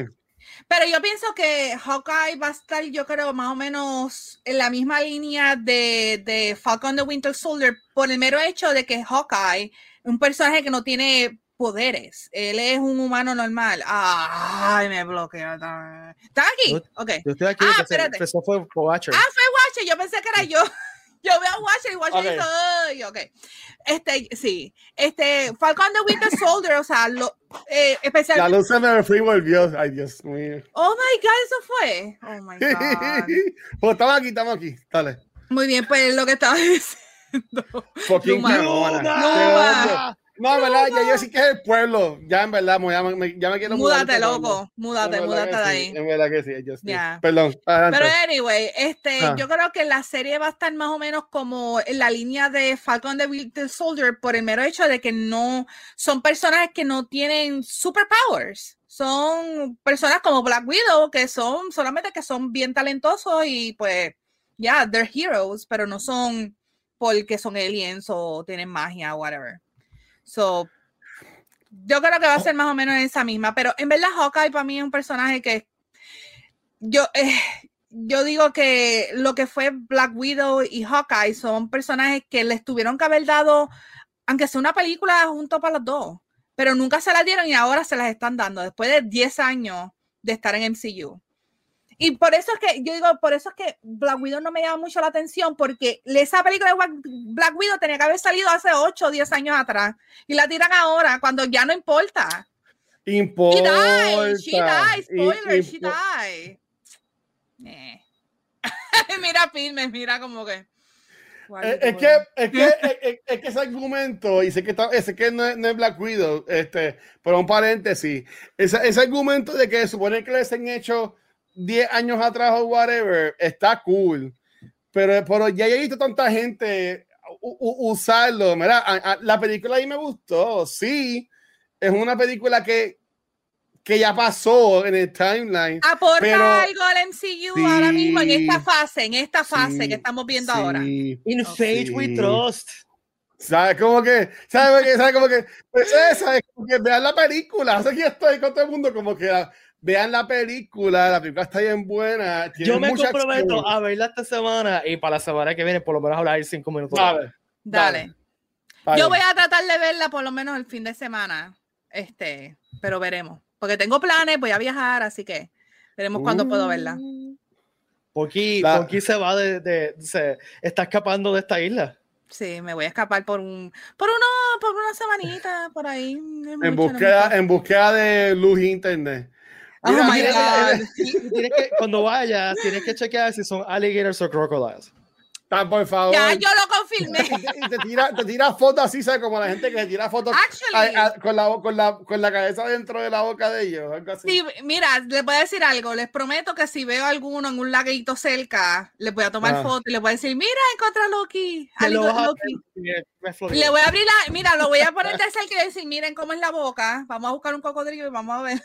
Pero yo pienso que Hawkeye va a estar, yo creo, más o menos en la misma línea de, de Falcon the Winter Soldier, por el mero hecho de que Hawkeye es un personaje que no tiene poderes. Él es un humano normal. Ay, me bloqueó. ¿Está aquí? Ok. Yo estoy aquí, Ah, espérate. fue por Watcher. Ah, fue Watcher. Yo pensé que era yo. Yo veo a Watcher y Watcher Ok. hizo, "Ay", ok. Este, sí. Este, Falcon the Winter Soldier, o sea, lo, eh, La especialmente. luz se me fue y volvió. Ay, Dios mío. Oh my God, eso fue. Oh my God. pues estamos aquí, estamos aquí. Dale. Muy bien, pues lo que estaba diciendo. Fucking Luma. cabrona. Luma. No, en verdad, ya yo sí que es el pueblo. Ya, en verdad, ya me, ya me quiero mudar. Múdate, loco. Múdate, múdate de ahí. En verdad que sí, yo sí. Perdón. Pero, anyway, este, ah. yo creo que la serie va a estar más o menos como en la línea de Falcon the Winter Soldier por el mero hecho de que no son personajes que no tienen superpowers. Son personas como Black Widow que son solamente que son bien talentosos y pues, ya, yeah, they're heroes, pero no son porque son aliens o tienen magia o whatever. So, yo creo que va a ser más o menos esa misma, pero en verdad Hawkeye para mí es un personaje que yo, eh, yo digo que lo que fue Black Widow y Hawkeye son personajes que les tuvieron que haber dado, aunque sea una película junto para los dos, pero nunca se la dieron y ahora se las están dando después de 10 años de estar en MCU. Y por eso es que yo digo, por eso es que Black Widow no me llama mucho la atención, porque esa película de Black Widow tenía que haber salido hace 8 o 10 años atrás y la tiran ahora cuando ya no importa. Importa. She died, spoiler, she died. Eh. mira Filmes, mira como que. Eh, es, que, es, que, es, que, ese argumento, y sé que, está, sé que no, es, no, es, Black Widow, este, pero un paréntesis, ese, ese argumento de que supone que les han hecho 10 años atrás o whatever, está cool. Pero, pero ya he visto tanta gente usarlo. Mira, la película ahí me gustó. Sí, es una película que, que ya pasó en el timeline. Aporta algo al MCU ahora mismo en esta fase, en esta fase que estamos viendo ahora. In Fate We Trust. ¿Sabes? Como que, ¿sabes? ¿Sabes? Como que, pues esa, es como que vean la película. O aquí estoy con todo el mundo, como que vean la película, la película está bien buena. Yo me comprometo a verla esta semana y para la semana que viene por lo menos hablar cinco minutos. Dale. Dale. Yo voy a tratar de verla por lo menos el fin de semana, este, pero veremos. Porque tengo planes, voy a viajar, así que veremos cuándo puedo verla. ¿Por qué se va de, se está escapando de esta isla. Sí, me voy a escapar por un, por uno, por una semanita, por ahí. En búsqueda, en búsqueda de luz internet. Oh my God. cuando vayas, tienes que chequear si son alligators o crocodiles. Tan, por favor. Ya, yo lo confirmé. Y te, tira, te tira fotos así, ¿sabes? Como la gente que se tira fotos con, la, con, la, con la cabeza dentro de la boca de ellos. Sí, mira, les voy a decir algo. Les prometo que si veo alguno en un laguito cerca, les voy a tomar ah. foto y les voy a decir, mira, encontré a Loki. Loki. Le voy a abrir la, mira, lo voy a poner de cerca y decir, miren cómo es la boca. Vamos a buscar un cocodrilo y vamos a ver.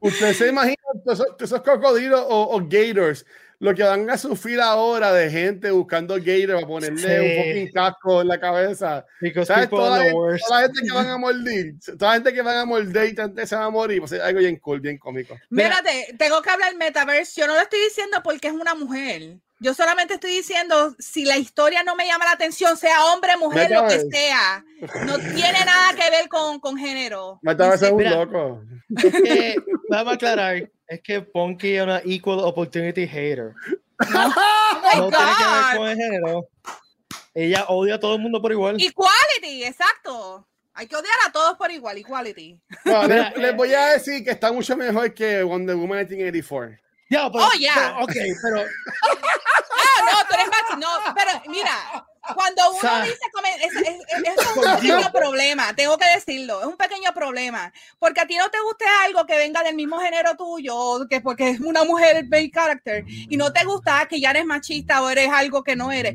Usted se imagina esos, esos cocodrilos o, o, gators, lo que van a sufrir ahora de gente buscando gators para ponerle un fucking casco en la cabeza. ¿Sabes? Toda la, gente, toda la, gente, que van a morder, toda la gente que van a morder y se van a morir, pues algo bien cool, bien cómico. Mírate, tengo que hablar metaverse. Yo no lo estoy diciendo porque es una mujer. Yo solamente estoy diciendo, si la historia no me llama la atención, sea hombre, mujer, lo que sea, no tiene nada que ver con, con género. Metaverse es un loco. Es vamos a aclarar, es que Punky es una equal opportunity hater. No, no tiene que ver con el género. Ella odia a todo el mundo por igual. Equality, exacto. Hay que odiar a todos por igual, equality. No, les, les, voy a decir que está mucho mejor que Wonder Woman 1984. Ya, pero, oh, yeah. ok, pero. ah, no, tú eres más. No, pero mira, cuando uno dice. Es, es, es, un pequeño problema, tengo que decirlo. Es un pequeño problema. Porque a ti no te guste algo que venga del mismo género tuyo, que porque es una mujer, el character, y no te gusta que ya eres machista o eres algo que no eres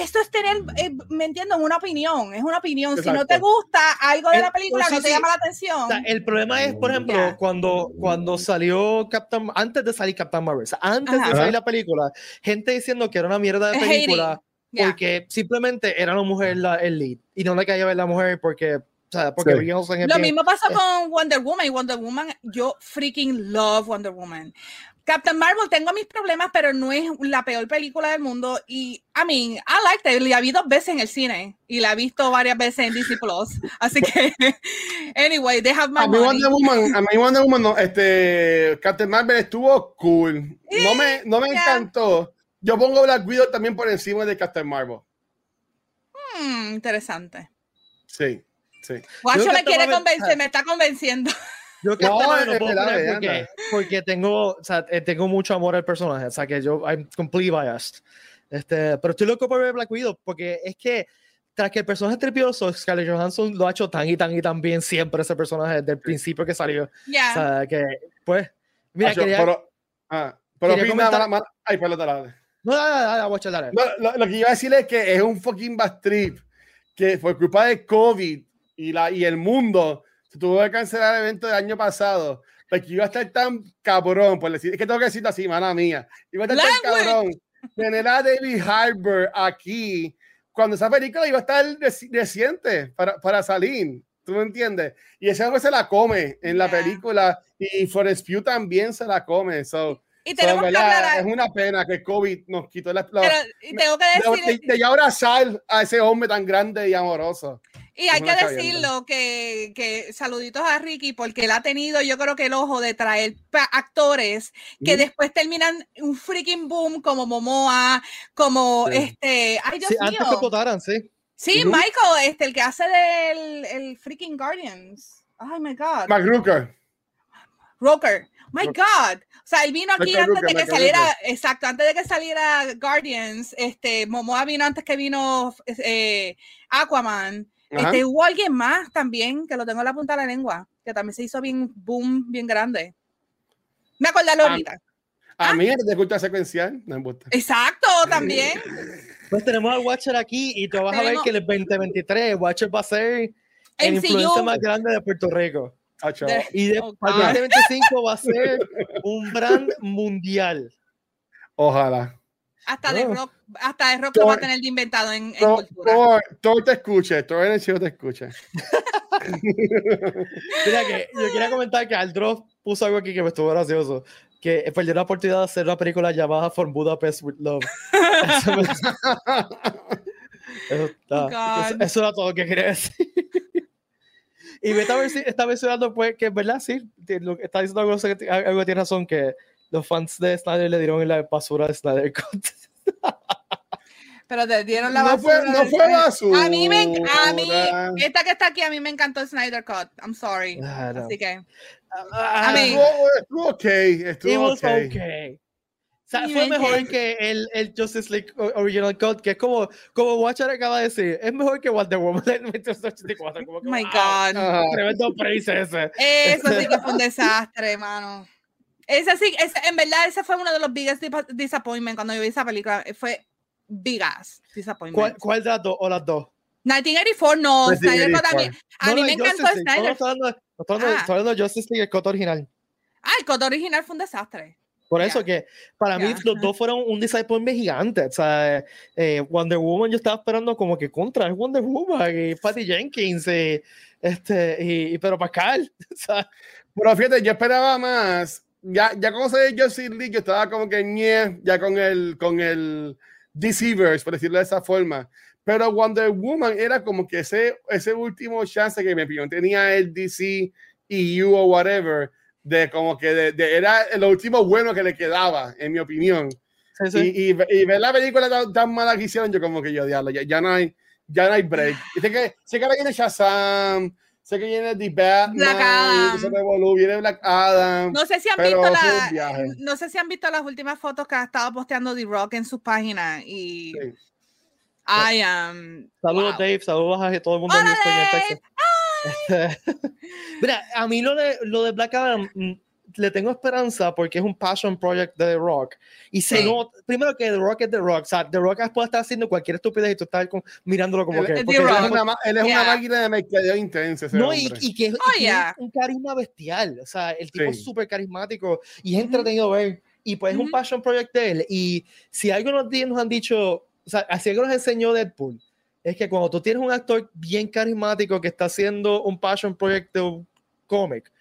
esto es tener, eh, me entiendo, una opinión, es una opinión. Si no te gusta algo de la película, no te llama la atención. el problema es, por ejemplo, cuando, cuando salió Captain, antes de salir Captain Marvel, antes de salir la película, gente diciendo que era una mierda de película porque simplemente era una mujer la, el lead y no le caía ver la mujer porque o sea, porque Lo mismo pasó con Wonder Woman y Wonder Woman, yo freaking love Wonder Woman. Captain Marvel, tengo mis problemas, pero no es la peor película del mundo. Y, I mean, I liked it. La vi dos veces en el cine y la he visto varias veces en Disney Plus. Así que, anyway, they have my a mí Wonder Woman, a mí Wonder Woman, no, este, Captain Marvel estuvo cool. No me, no me encantó. Yo pongo Black Widow también por encima de Captain Marvel. Hmm, interesante. Sí, sí. Guacho me quiere convencer, me está convenciendo. Yo que no, no puedo porque, porque, tengo, o sea, eh, tengo mucho amor al personaje, o sea, que yo, I'm completely biased. Este, pero estoy loco por ver Black Widow porque es que tras que el personaje es tripioso, Scarlett Johansson lo ha hecho tan y tan y tan bien siempre ese personaje desde el principio que salió. Ya. O sea, que, pues, mira, Acho, quería, pero, ah, pero quería opina comentar- mala- mala- ay, perdón, dale. no, dale, dale, dale. No, lo, lo que iba a decir es que es un fucking bad trip que por culpa de COVID y, la, y el mundo tuvo que cancelar el evento del año pasado. Porque iba a estar tan cabrón, por decir, es que tengo que decirlo así, mala mía. Iba a estar tan Language. cabrón tener a David Harbour aquí cuando esa película iba a estar reci- reciente para, para salir. ¿Tú me entiendes? Y ese hombre se la come en la Yeah. película y Forrest Pugh también se la come. So, Y so, tenemos que ¿verdad? hablar. es una pena que COVID nos quitó la, la- Pero y tengo que de, decir. de- de ya abrazar a ese hombre tan grande y amoroso. Y hay que decirlo que, que saluditos a Ricky porque él ha tenido yo creo que el ojo de traer actores que después terminan un freaking boom como Momoa, como Sí. este, ay Dios Sí, antes que mío. votaran, sí. Sí. Michael, este, el que hace del el freaking Guardians. Oh my God. Mark Rucker. Rocker. My. God. O sea, él vino aquí Michael antes Rooker, de que Michael saliera, Rooker. exacto, antes de que saliera Guardians, este, Momoa vino antes que vino eh, Aquaman. Este, hubo alguien más también, que lo tengo en la punta de la lengua, que también se hizo bien boom, bien grande. Me acordarlo Ah, ahorita. A mí es de cultura secuencial. No me gusta. Exacto, también. Pues tenemos al Watcher aquí y tú vas a ver Tenemos- que en el 2023 el Watcher va a ser el influencer más grande de Puerto Rico. De- Y de, Oh, para el God. 2025 va a ser un brand mundial. Ojalá. Hasta de Oh. rock, hasta de rock lo va a tener de inventado en, en Thor, cultura. Thor- Thor te escuche. Thor en el cielo te escucha. Mira que yo quería comentar que Aldroff puso algo aquí que me estuvo gracioso. Que perdió la oportunidad de hacer una película llamada For Budapest with Love. Eso, me- eso está- Oh, eso- eso era todo lo que quería decir. Y me está, está mencionando pues que es verdad, sí, está diciendo algo, algo que tiene razón, que los fans de Snyder le dieron la basura de Snyder Cut. Pero te dieron la No fue, basura no fue basura. A mí, me, a mí, esta que está aquí, a mí me encantó el Snyder Cut. I'm sorry. Ah, no. Así que, Ah, mí- Estuvo, estuvo ok. It Estuvo okay. O sea, fue me mejor que el, el Justice League Original Cut, que es como, como Watcher acaba de decir, es mejor que Wonder Woman del 1984. Como que, oh my wow, God. Tremendo praise ese. Eso sí que fue un desastre, hermano. Ese sí, ese, en verdad, ese fue uno de los biggest dipa- disappointment cuando yo vi esa película. Fue big ass disappointment. ¿Cuál, ¿Cuál de las dos o las dos? 1984 no, 1984. también. A No, mí no, me encantó. Snyder. Estoy hablando, de- estoy hablando, Ah. estoy hablando de Justice League, el cut original. Ah, el cut original fue un desastre. Por eso que para mí Ya. los dos fueron un disappointment gigante. O sea, eh, Wonder Woman yo estaba esperando como que contra Wonder Woman y Patty Jenkins y, este, y, y Pedro Pascal. O sea, Pero fíjate, yo esperaba más. Ya, ya como se de Justice League, yo estaba como que ñe, ya con el, con el Deceivers, por decirlo de esa forma. Pero Wonder Woman era como que ese, ese último chance que me pidió. Tenía el DC, EU o whatever, de como que de, de- era lo último bueno que le quedaba, en mi opinión. sí, sí. Y, y, y ver la película tan, tan mala que hicieron, yo como que yo, diablo, ya, ya no hay, ya no hay break. Y sé que, sé que ahora viene Shazam, sé que viene The Batman, Black Adam. revolú, viene Black Adam. No sé si han visto fue la, un viaje. no sé si han visto las últimas fotos que ha estado posteando The Rock en sus páginas y Sí. I am Saludos, wow. Dave. Saludos a todo el mundo. Hola, en Dave. Mira, a mí lo de, lo de Black Adam mm, le tengo esperanza porque es un passion project de The Rock. Y se Sí. nota, primero que The Rock es The Rock. O sea, The Rock puede estar haciendo cualquier estupidez y tú estás con- mirándolo como Él- que. Él es una, él es Yeah. una máquina de mercadeo intensa. ese No, y, y que, y Oh, tiene yeah. un carisma bestial. O sea, el tipo es Sí. súper carismático y es Ujú. entretenido ver. Y pues es un passion project de él. Y si algo nos, nos han dicho, o sea, así algo nos enseñó Deadpool, es que cuando tú tienes un actor bien carismático que está haciendo un passion project de un cómic,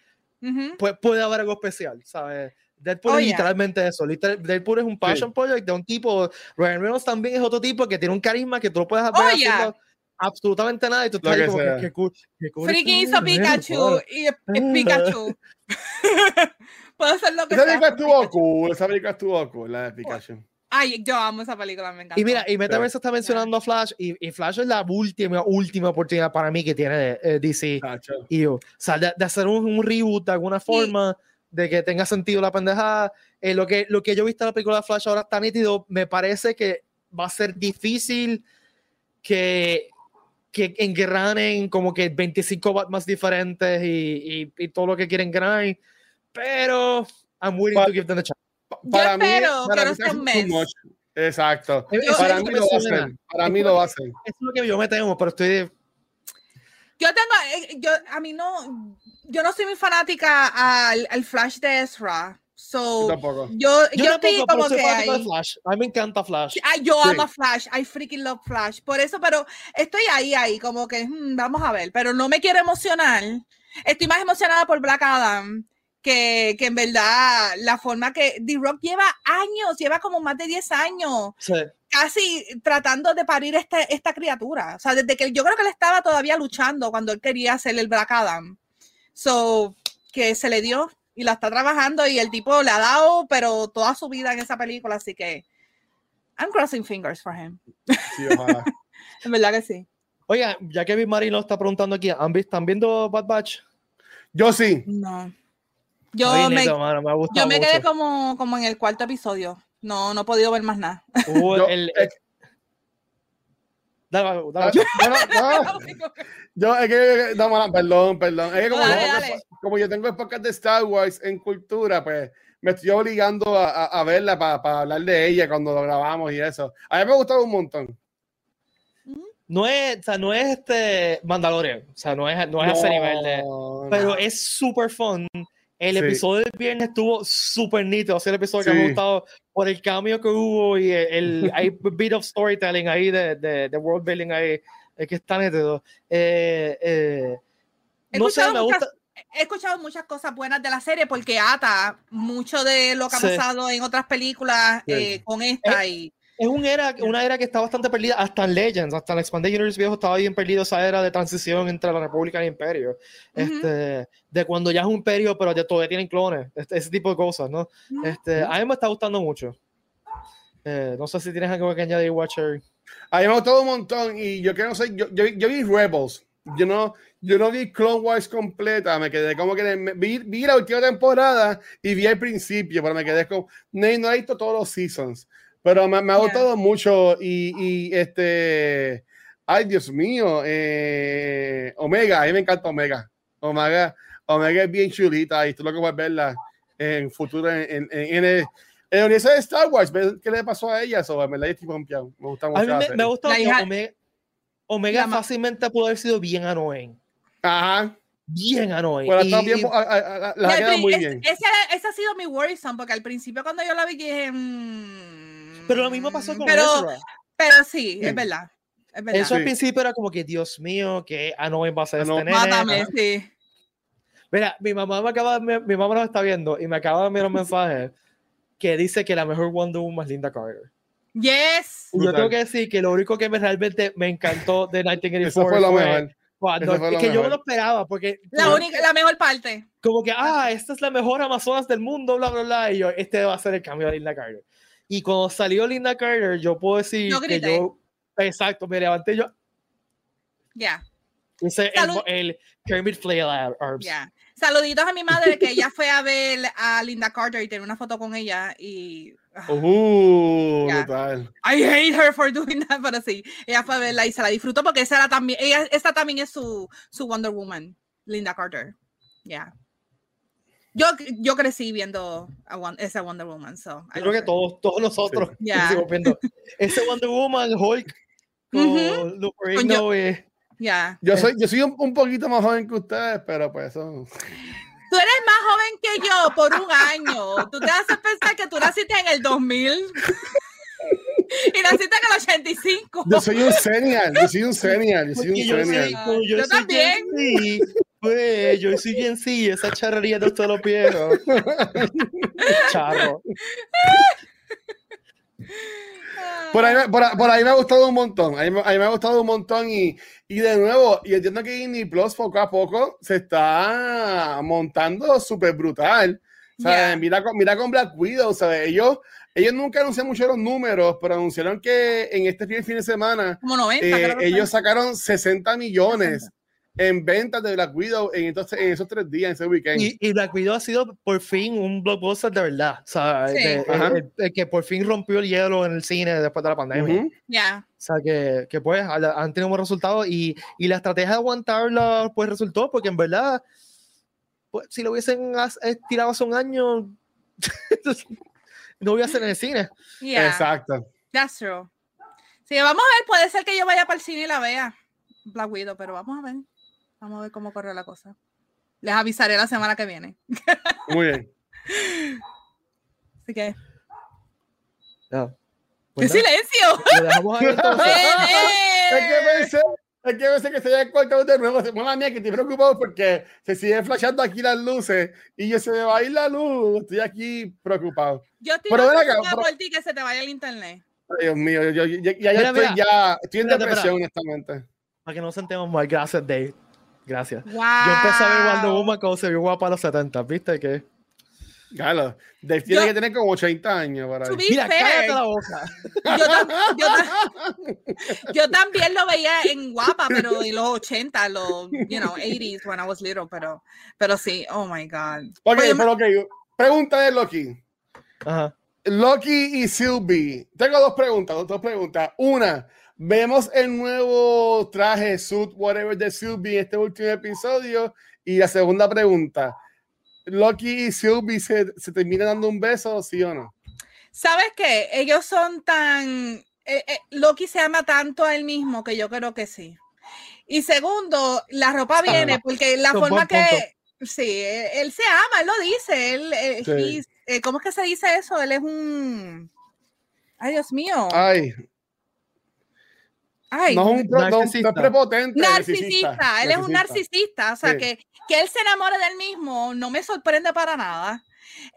Puede haber algo especial, ¿sabes? Deadpool Oh, es yeah. literalmente eso. Deadpool es un passion project de un tipo. Ryan Reynolds también es otro tipo que tiene un carisma que tú no puedes ver Oh, yeah. absolutamente nada y tú estás ahí que como que, Freaking está hizo Pikachu y es es Pikachu. Puedo hacer lo que Esa sea. película con estuvo cool, esa película estuvo cool, la de Pikachu. Ay, yo amo esa película, me encanta. Y mira, y Metaverse está mencionando a Flash y, y Flash es la última, última oportunidad para mí que tiene eh, DC Tacho. y yo. O sea, de, de hacer un, un reboot de alguna forma, de que tenga sentido la pendejada. Eh, lo, que, lo que yo he visto en la película de Flash ahora está nítido. Me parece que va a ser difícil que que engranen como que 25 Batmans diferentes y, y, y, todo lo que quieren engranar. Pero I'm willing to give them a chance. Para mí, espero para que mí no sea un mes. much. Exacto. Eso para mí lo hacer. Para mí lo. Eso es lo que yo me temo, pero estoy. Yo tengo, eh, yo, a mí no, yo no soy muy fanática al, al Flash de Ezra. Yo So, tampoco. yo, yo, Yo estoy tampoco, como que de ahí. Flash. A mí me encanta Flash. Ay, yo Sí. amo Flash, I freaking love Flash. Por eso, pero estoy ahí, ahí, como que hmm, vamos a ver, pero no me quiero emocionar. Estoy más emocionada por Black Adam que, que en verdad la forma que The Rock lleva años, lleva como más de 10 años Sí. casi tratando de parir este, esta criatura. O sea, desde que yo creo que él estaba todavía luchando cuando él quería hacer el Black Adam. So, que se le dio y la está trabajando y el tipo le ha dado, pero toda su vida en esa película, así que I'm crossing fingers for him. Sí, ojalá. En verdad que sí. Oiga, ya que Marino está preguntando aquí, ¿han visto, ¿están viendo Bad Batch? Yo sí. No. Yo Ay, me, neto, mano, me ha yo me quedé mucho. como, como en el cuarto episodio. No, no he podido ver más nada. Uh, Yo- el- eh, dale, dale, no, no. Yo, es que, no, mala, perdón, perdón. Es que como, Dale, yo, dale. como yo tengo el podcast de Star Wars en cultura, pues me estoy obligando a, a- a verla para hablar de ella cuando lo grabamos y eso. A mí me ha gustado un montón. no es, o sea, no es este Mandalorian, o sea, no es, no es a ese nivel de, No, pero es súper fun. El Sí. episodio del viernes estuvo súper nítido, o sea, el episodio que me ha Sí. gustado por el cambio que hubo y el, el hay bit of storytelling ahí de, de, de world building ahí, es que está nítido. Eh, eh, He no sé, escuchado me muchas- gusta. he escuchado muchas cosas buenas de la serie porque ata mucho de lo que ha Sí. pasado en otras películas Sí. eh, con esta y Es un era, una era que está bastante perdida, hasta en Legends, hasta en Expanded Universe viejo estaba bien perdido esa era de transición entre la República y el Imperio. este, de cuando ya es un imperio, pero ya todavía tienen clones, este- ese tipo de cosas, ¿no? Este, a mí me está gustando mucho. Eh, no sé si tienes algo que añadir, Watcher. A mí me ha gustado un montón y yo que no sé, yo, yo, vi- yo vi Rebels. Yo no, yo no vi Clone Wars completa, me quedé como que me- vi, vi la última temporada y vi el principio, pero me quedé como, no, no he visto todos los seasons, pero me, me ha gustado mucho y, y este, ay Dios mío, eh, Omega, a mí me encanta Omega, Omega, Omega es bien chulita y tú lo que puedes verla en futuro en, en, en el, en el universo de Star Wars, qué le pasó a ella, sobre me la estoy pompeado, me gusta mucho. A mí me, me gusta La que hija- Omega, Omega fácilmente pudo haber sido bien annoying. Ajá. Bien annoying. Bueno, está bien, y- a- a- a- la muy es- bien. Ese, ese ha sido mi worrisome porque al principio cuando yo la vi dije mm, pero lo mismo pasó con pero, Ezra. pero sí, Sí. es verdad. Es verdad. Eso al Sí. principio era como que, Dios mío, que annoying va a ser Ah, este nene. Mátame, sí. Mira, mi mamá me acaba mi, mi mamá nos está viendo y me acaba de enviar un mensaje que dice que la mejor Wonder Woman es Linda Carter. Yes. Y yo tengo que decir que lo único que me realmente me encantó de 1984 Eso fue lo mejor. cuando- fue es lo que yo mejor. no lo esperaba porque La como- única, la mejor parte. como que ah esta es la mejor Amazonas del mundo bla bla bla y yo este va a ser el cambio de Linda Carter y cuando salió Linda Carter yo puedo decir Yo que yo exacto me levanté yo Ya, hice el, Salud. el Kermit Flail Arms ya. Saluditos a mi madre que ella fue a ver a Linda Carter y tenía una foto con ella y ah, Uh, brutal. I hate her for doing that, pero sí, ella fue a verla y se la disfrutó porque esa era también, ella, esta también es su, su Wonder Woman, Linda Carter. Ya. Yo, yo crecí viendo a esa Wonder Woman, so. Yo creo que todos todos nosotros crecimos viendo ese Wonder Woman Hulk con Ujú. Lou Con Ferrigno y- Ya. Yo soy, yo soy un, un poquito más joven que ustedes, pero pues eso. Tú eres más joven que yo por un año. Tú te haces pensar que tú naciste en el 2000 y naciste en el 85. Yo soy un senior, yo soy un senior, yo soy un yo senior. yo Yo soy también. Pues yo soy Gen Z, esa charrería de todos los viejos. Charro. Por ahí, me- por, ahí- por ahí me ha gustado un montón. Ahí me, ahí me ha gustado un montón. Y, y de nuevo, y entiendo que Disney Plus poco a poco se está montando súper brutal. O sea, Yeah. mira, con, mira con Black Widow. ¿sabes? Ellos, ellos nunca anuncian mucho los números, pero anunciaron que en este fin, fin de semana Como 90, eh, ellos sacaron 60 millones en ventas de Black Widow en, entonces, en esos tres días, en ese weekend. Y, y Black Widow ha sido por fin un blockbuster de verdad. O sea, Sí. de- Ajá. el, el que por fin rompió el hielo en el cine después de la pandemia. Ujú. Ya. O sea, que, que pues ha- han tenido buenos resultados y, y la estrategia de aguantarla pues resultó porque en verdad, pues si lo hubiesen estirado hace un año, no voy a hacer en el cine. Yeah. Exacto. That's true. Sí, vamos a ver, puede ser que yo vaya para el cine y la vea. Black Widow, pero vamos a ver. Vamos a ver cómo corre la cosa. Les avisaré la semana que viene. Muy bien. Así que. ¡Qué Pues silencio! lo dejamos ahí entonces. Es que pensé, es que pensé que se había cortado de nuevo. Mamá mía, que estoy preocupado porque se siguen flashando aquí las luces y yo se me va a ir la luz. Estoy aquí preocupado. Yo estoy Pero pero- por ti que se te vaya el internet. Ay, Dios mío, yo, Mira, estoy, mira. ya estoy en depresión, honestamente. Para que no nos sentemos mal, gracias Dave. Gracias. Wow. Yo empecé a ver Wonder Woman cuando se vio guapa a los 70, ¿viste? Que... Claro, Dave tiene Yo- que tener como 80 años para Mira, fair, cállate la boca. yo, tam- yo tam- yo también lo veía en guapa, pero en los 80, los, you know, 80s when I was little, pero, pero sí, oh my God. Ok, Oye, pero ok, pregunta de Loki. Ajá. Loki y Sylvie. Tengo dos preguntas, dos preguntas. Una, vemos el nuevo traje, suit, whatever de Sylvie en este último episodio. Y la segunda pregunta, ¿Loki y Sylvie se, se terminan dando un beso, sí o no? ¿Sabes qué? Ellos son tan... eh, eh, Loki se ama tanto a él mismo que yo creo que sí. Y segundo, la ropa viene porque la Un forma que... Sí, él, él se ama, él lo dice. Él, Sí. eh, ¿Cómo es que se dice eso? Él es un... Ay, Dios mío. Ay, Ay, no es un no- no es narcisista. prepotente. narcisista. Él es un narcisista. O sea, Sí. que, que él se enamore de él mismo no me sorprende para nada.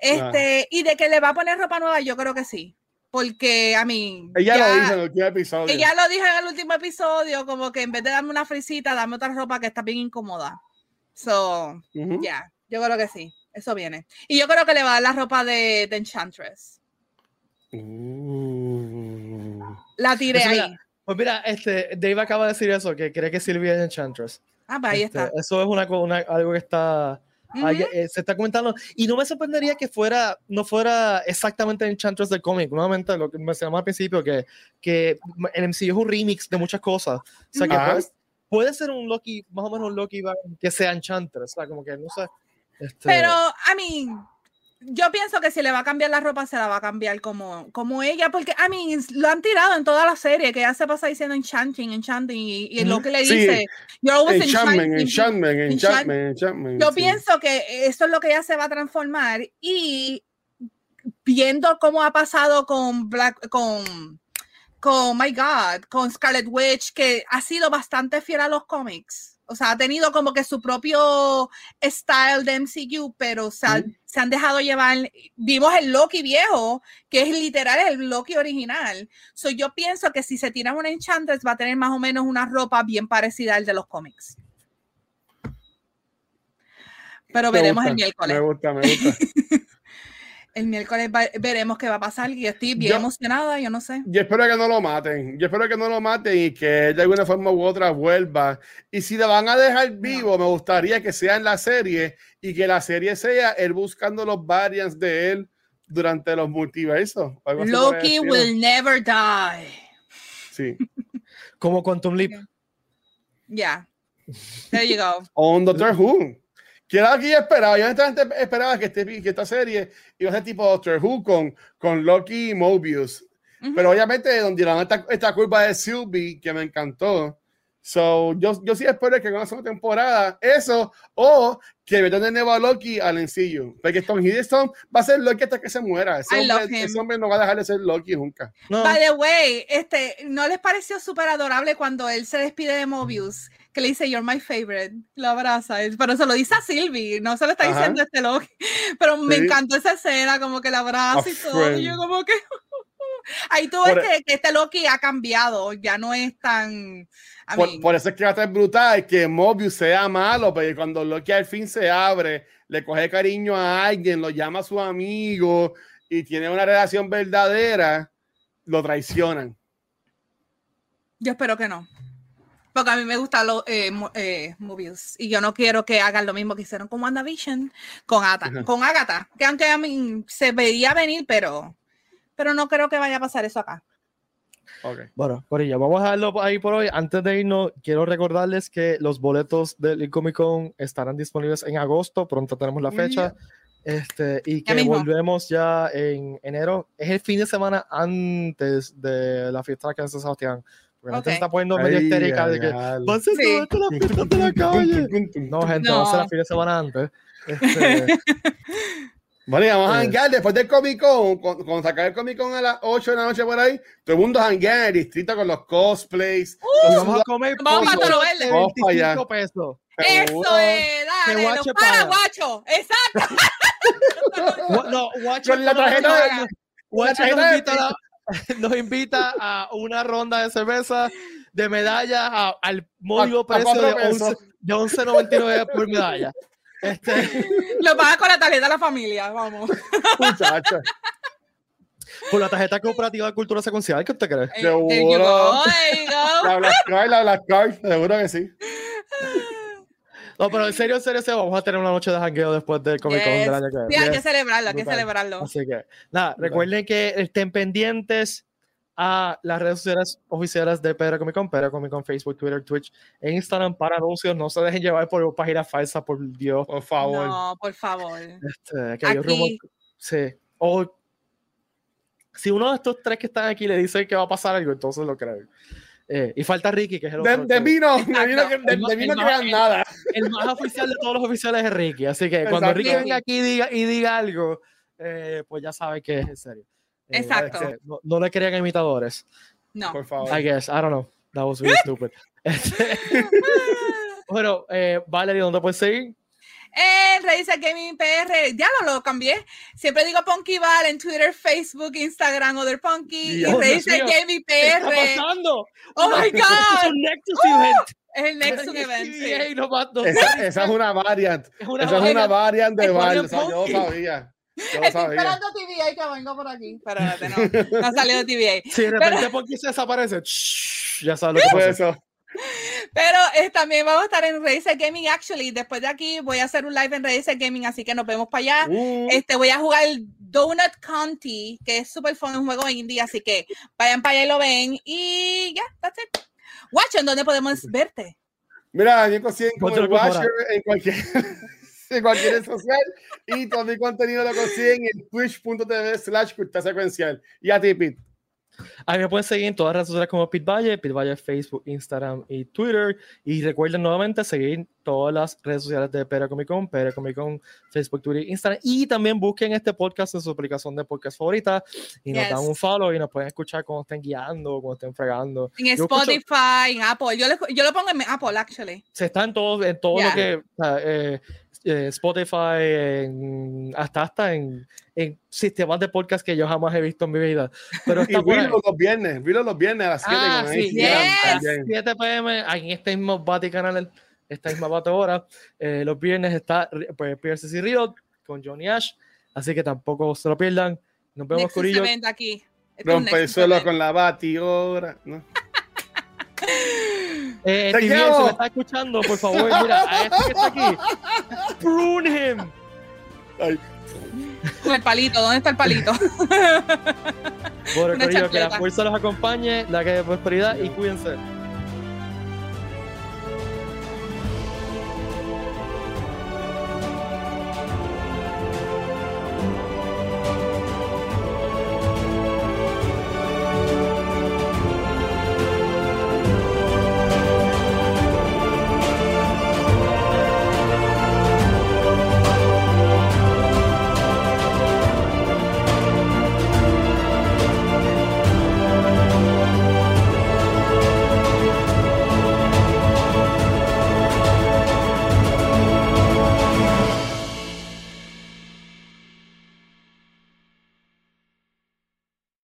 Este, y de que le va a poner ropa nueva, yo creo que sí. Porque, a mí. Ella lo dijo en el último episodio. Ella lo dijo en el último episodio, como que en vez de darme una frisita, dame otra ropa que está bien incómoda. So, ya, yo creo que sí, eso viene. Y yo creo que le va a dar la ropa de, de Enchantress. Uh. La tiré ahí. mira, Pues mira, este, Dave acaba de decir eso, que cree que Sylvia es Enchantress. Ah, pues ahí Este, está. Eso es una, una- algo que está ahí, Ujú. eh, se está comentando. Y no me sorprendería que fuera, no fuera exactamente Enchantress del cómic. Nuevamente, lo que mencionamos al principio, que, que el MCU es un remix de muchas cosas. O sea, que Ajá. puede, puede ser un Loki, más o menos un Loki que sea Enchantress. O sea, como que no sé. este, Pero, I mean, yo pienso que si le va a cambiar la ropa, se la va a cambiar como, como ella, porque, I mean, lo han tirado en toda la serie, que ella se pasa diciendo enchanting, enchanting, y, y lo que le Sí. dice, you're always Enchantment, enchanting". enchantment, Enchant- enchantment, enchantment. Yo sí. pienso que eso es lo que ella se va a transformar y viendo cómo ha pasado con Black, con, con My God, con Scarlet Witch, que ha sido bastante fiel a los cómics. O sea, ha tenido como que su propio style de MCU, pero se, han- Ujú. se han dejado llevar. Vimos el Loki viejo, que es literal el Loki original. So, yo pienso que si se tira una Enchantress, va a tener más o menos una ropa bien parecida al de los cómics. Pero Me veremos el gusta, miércoles. Me gusta, me gusta. El miércoles va- veremos qué va a pasar y estoy bien Yo- emocionada, yo no sé. Yo espero que no lo maten. Yo espero que no lo maten y que de alguna forma u otra vuelva. Y si le van a dejar vivo, me gustaría que sea en la serie y que la serie sea él buscando los variants de él durante los multiversos. Loki will never die. Sí. como Quantum Leap. Yeah. There you go. O un Doctor Who. Que era lo que yo esperaba. Yo honestamente esperaba que, este, que esta serie iba a ser tipo Doctor Who con, con Loki y Mobius. Ujú. Pero obviamente donde la esta, esta curva de Sylvie que me encantó. So, yo, yo sí espero que con la segunda temporada eso o que metan de nuevo a Loki al encillo. Porque Tom Hiddleston va a ser Loki hasta que se muera. Ese, hombre, ese hombre no va a dejar de ser Loki nunca. No, By the way, este, ¿no les pareció súper adorable cuando él se despide de Mobius? Que le dice, You're my favorite. Lo abraza. Pero se lo dice a Sylvie, no se lo está Ajá. diciendo este Loki. Pero me encantó esa escena, como que la abraza A y todo. Y yo, como que. Ahí tú ves Por- e que, que este Loki ha cambiado, ya no es tan. Por, por eso es que va a estar brutal que Mobius sea malo, porque cuando Loki al fin se abre, le coge cariño a alguien, lo llama a su amigo y tiene una relación verdadera, lo traicionan. Yo espero que no. Porque a mí me gustan los eh, eh, movies y yo no quiero que hagan lo mismo que hicieron con WandaVision, con, Ata- Ujú. con Agatha, que aunque a mí se veía venir, pero, pero no creo que vaya a pasar eso acá. Ok. Bueno, Corilla, vamos a dejarlo ahí por hoy. Antes de irnos, quiero recordarles que los boletos del Comic Con estarán disponibles en agosto. Pronto tenemos la Uy, fecha. Este, y que mismo. volvemos ya en enero. Es el fin de semana antes de la fiesta de San Sebastián. Porque la gente se está poniendo medio Ay, histérica de que ay. va a ser Sí. todo esto la fiesta de la calle. No, gente, vamos a hacer No. el fin de semana antes. Este, Vale, vamos a Eh. janguear después del Comic Con, con, con sacar el Comic Con a las 8 de la noche por ahí, todo el mundo janguea en el distrito con los cosplays. los vamos a comer Vamos a pollo Toro Verde. de Vamos para allá. 25 pesos. Eso es, dale, los paga. paraguachos, exacto. No, Guacho Con la no, tarjeta no, de- no. Guacho la tarjeta de a la- nos invita a una ronda de cerveza de medalla a- al módico precio de cuatro 11 de 11.99 por medalla. Este, Lo paga con la tarjeta de la familia, vamos. Muchacha. con la tarjeta cooperativa de cultura secuencial, ¿qué usted cree? Eh, Seguro. La Black Card, la Black Card, seguro que sí. No, pero en serio, en serio, vamos a tener una noche de jangueo después del Comic Con Yes. del año que Sí, hay viene. que celebrarlo, hay que celebrarlo. Así que, nada, recuerden que estén pendientes a las redes sociales oficiales de Pedro Comic Con, Pedro Comic Con, Facebook, Twitter, Twitch e Instagram para anuncios. No se dejen llevar por páginas falsas, por Dios. Por favor. No, por favor. Este, que hay rumor- Sí. O si uno de estos tres que están aquí le dice que va a pasar algo, entonces lo creen. Eh, y falta Ricky, que es el De, otro. de mí no, de mí no, de, de mí no crean el- nada. el más oficial de todos los oficiales es Ricky. Así que cuando Exacto. Ricky venga aquí y diga, y diga algo, eh, pues ya sabe que es en serio. Eh, Exacto. no, no le crean imitadores. No. Por favor. I guess. I don't know. That was really stupid. Este, bueno, eh, Valerie, ¿dónde puedes seguir? En Raíces Gaming PR, ya lo, lo cambié. Siempre digo Punky Val en Twitter, Facebook, Instagram, Other Punky. Dios y. Raíces Gaming ¿Qué está PR. pasando? Oh my Es God. un Nexus event. Es el Nexus Event. sí. No Esa, esa es una variant. es una Esa es una variant de es Val. variant o sea, yo lo punky. sabía. Yo Estoy sabía. esperando TVA que vengo por aquí. Pero espérate, no, no ha salido TVA. Si de repente porque se desaparece, shh, ya sabes lo que Fue eso. Pero eh, también vamos a estar en Raíces Gaming Actually. Después de aquí voy a hacer un live en Raíces Gaming, así que nos vemos para allá. Uh, Este, voy a jugar Donut County, que es súper fun, un juego indie, así que vayan para allá y lo ven. Y ya, that's it. Watch, ¿en dónde podemos verte? Mira, yo Ponte el. Watcher en cualquier, en cualquier red social y todo mi contenido lo consiguen en twitch.tv slash secuencial. Y a ti, Pete. A mí me pueden seguir en todas las redes sociales como Pete Valle, Pete Valle Facebook, Instagram y Twitter. Y recuerden nuevamente seguir todas las redes sociales de Pera Comic Con, Pera Comic Con, Facebook, Twitter, Instagram. Y también busquen este podcast en su aplicación de podcast favorita y nos Yes. dan un follow y nos pueden escuchar cuando estén guiando, cuando estén fregando. En Yo escucho- Spotify, en Apple. Yo, le- yo lo pongo en Apple, actually. se está en todo, en todo lo que eh, eh, Spotify, en- hasta hasta en, en sistemas de podcast que yo jamás he visto en mi vida. Pero Y está ahí. Vilo los viernes, Vilo los viernes a las 7 Ah, con sí, yes. también. 7 pm en este mismo Bati canal, esta misma Bati hora. eh, los viernes está pues, PRCC Riot con Johnny Ash, así que tampoco se lo pierdan. Nos vemos. Event aquí. Rompe el suelo con la batidora. ¿no? Eh, ¡Te quiero! si me está escuchando, por favor, mira, a este que está aquí, prune him. Ay, Con el palito, ¿dónde está el palito? Bueno, que la fuerza los acompañe, la que de prosperidad y cuídense.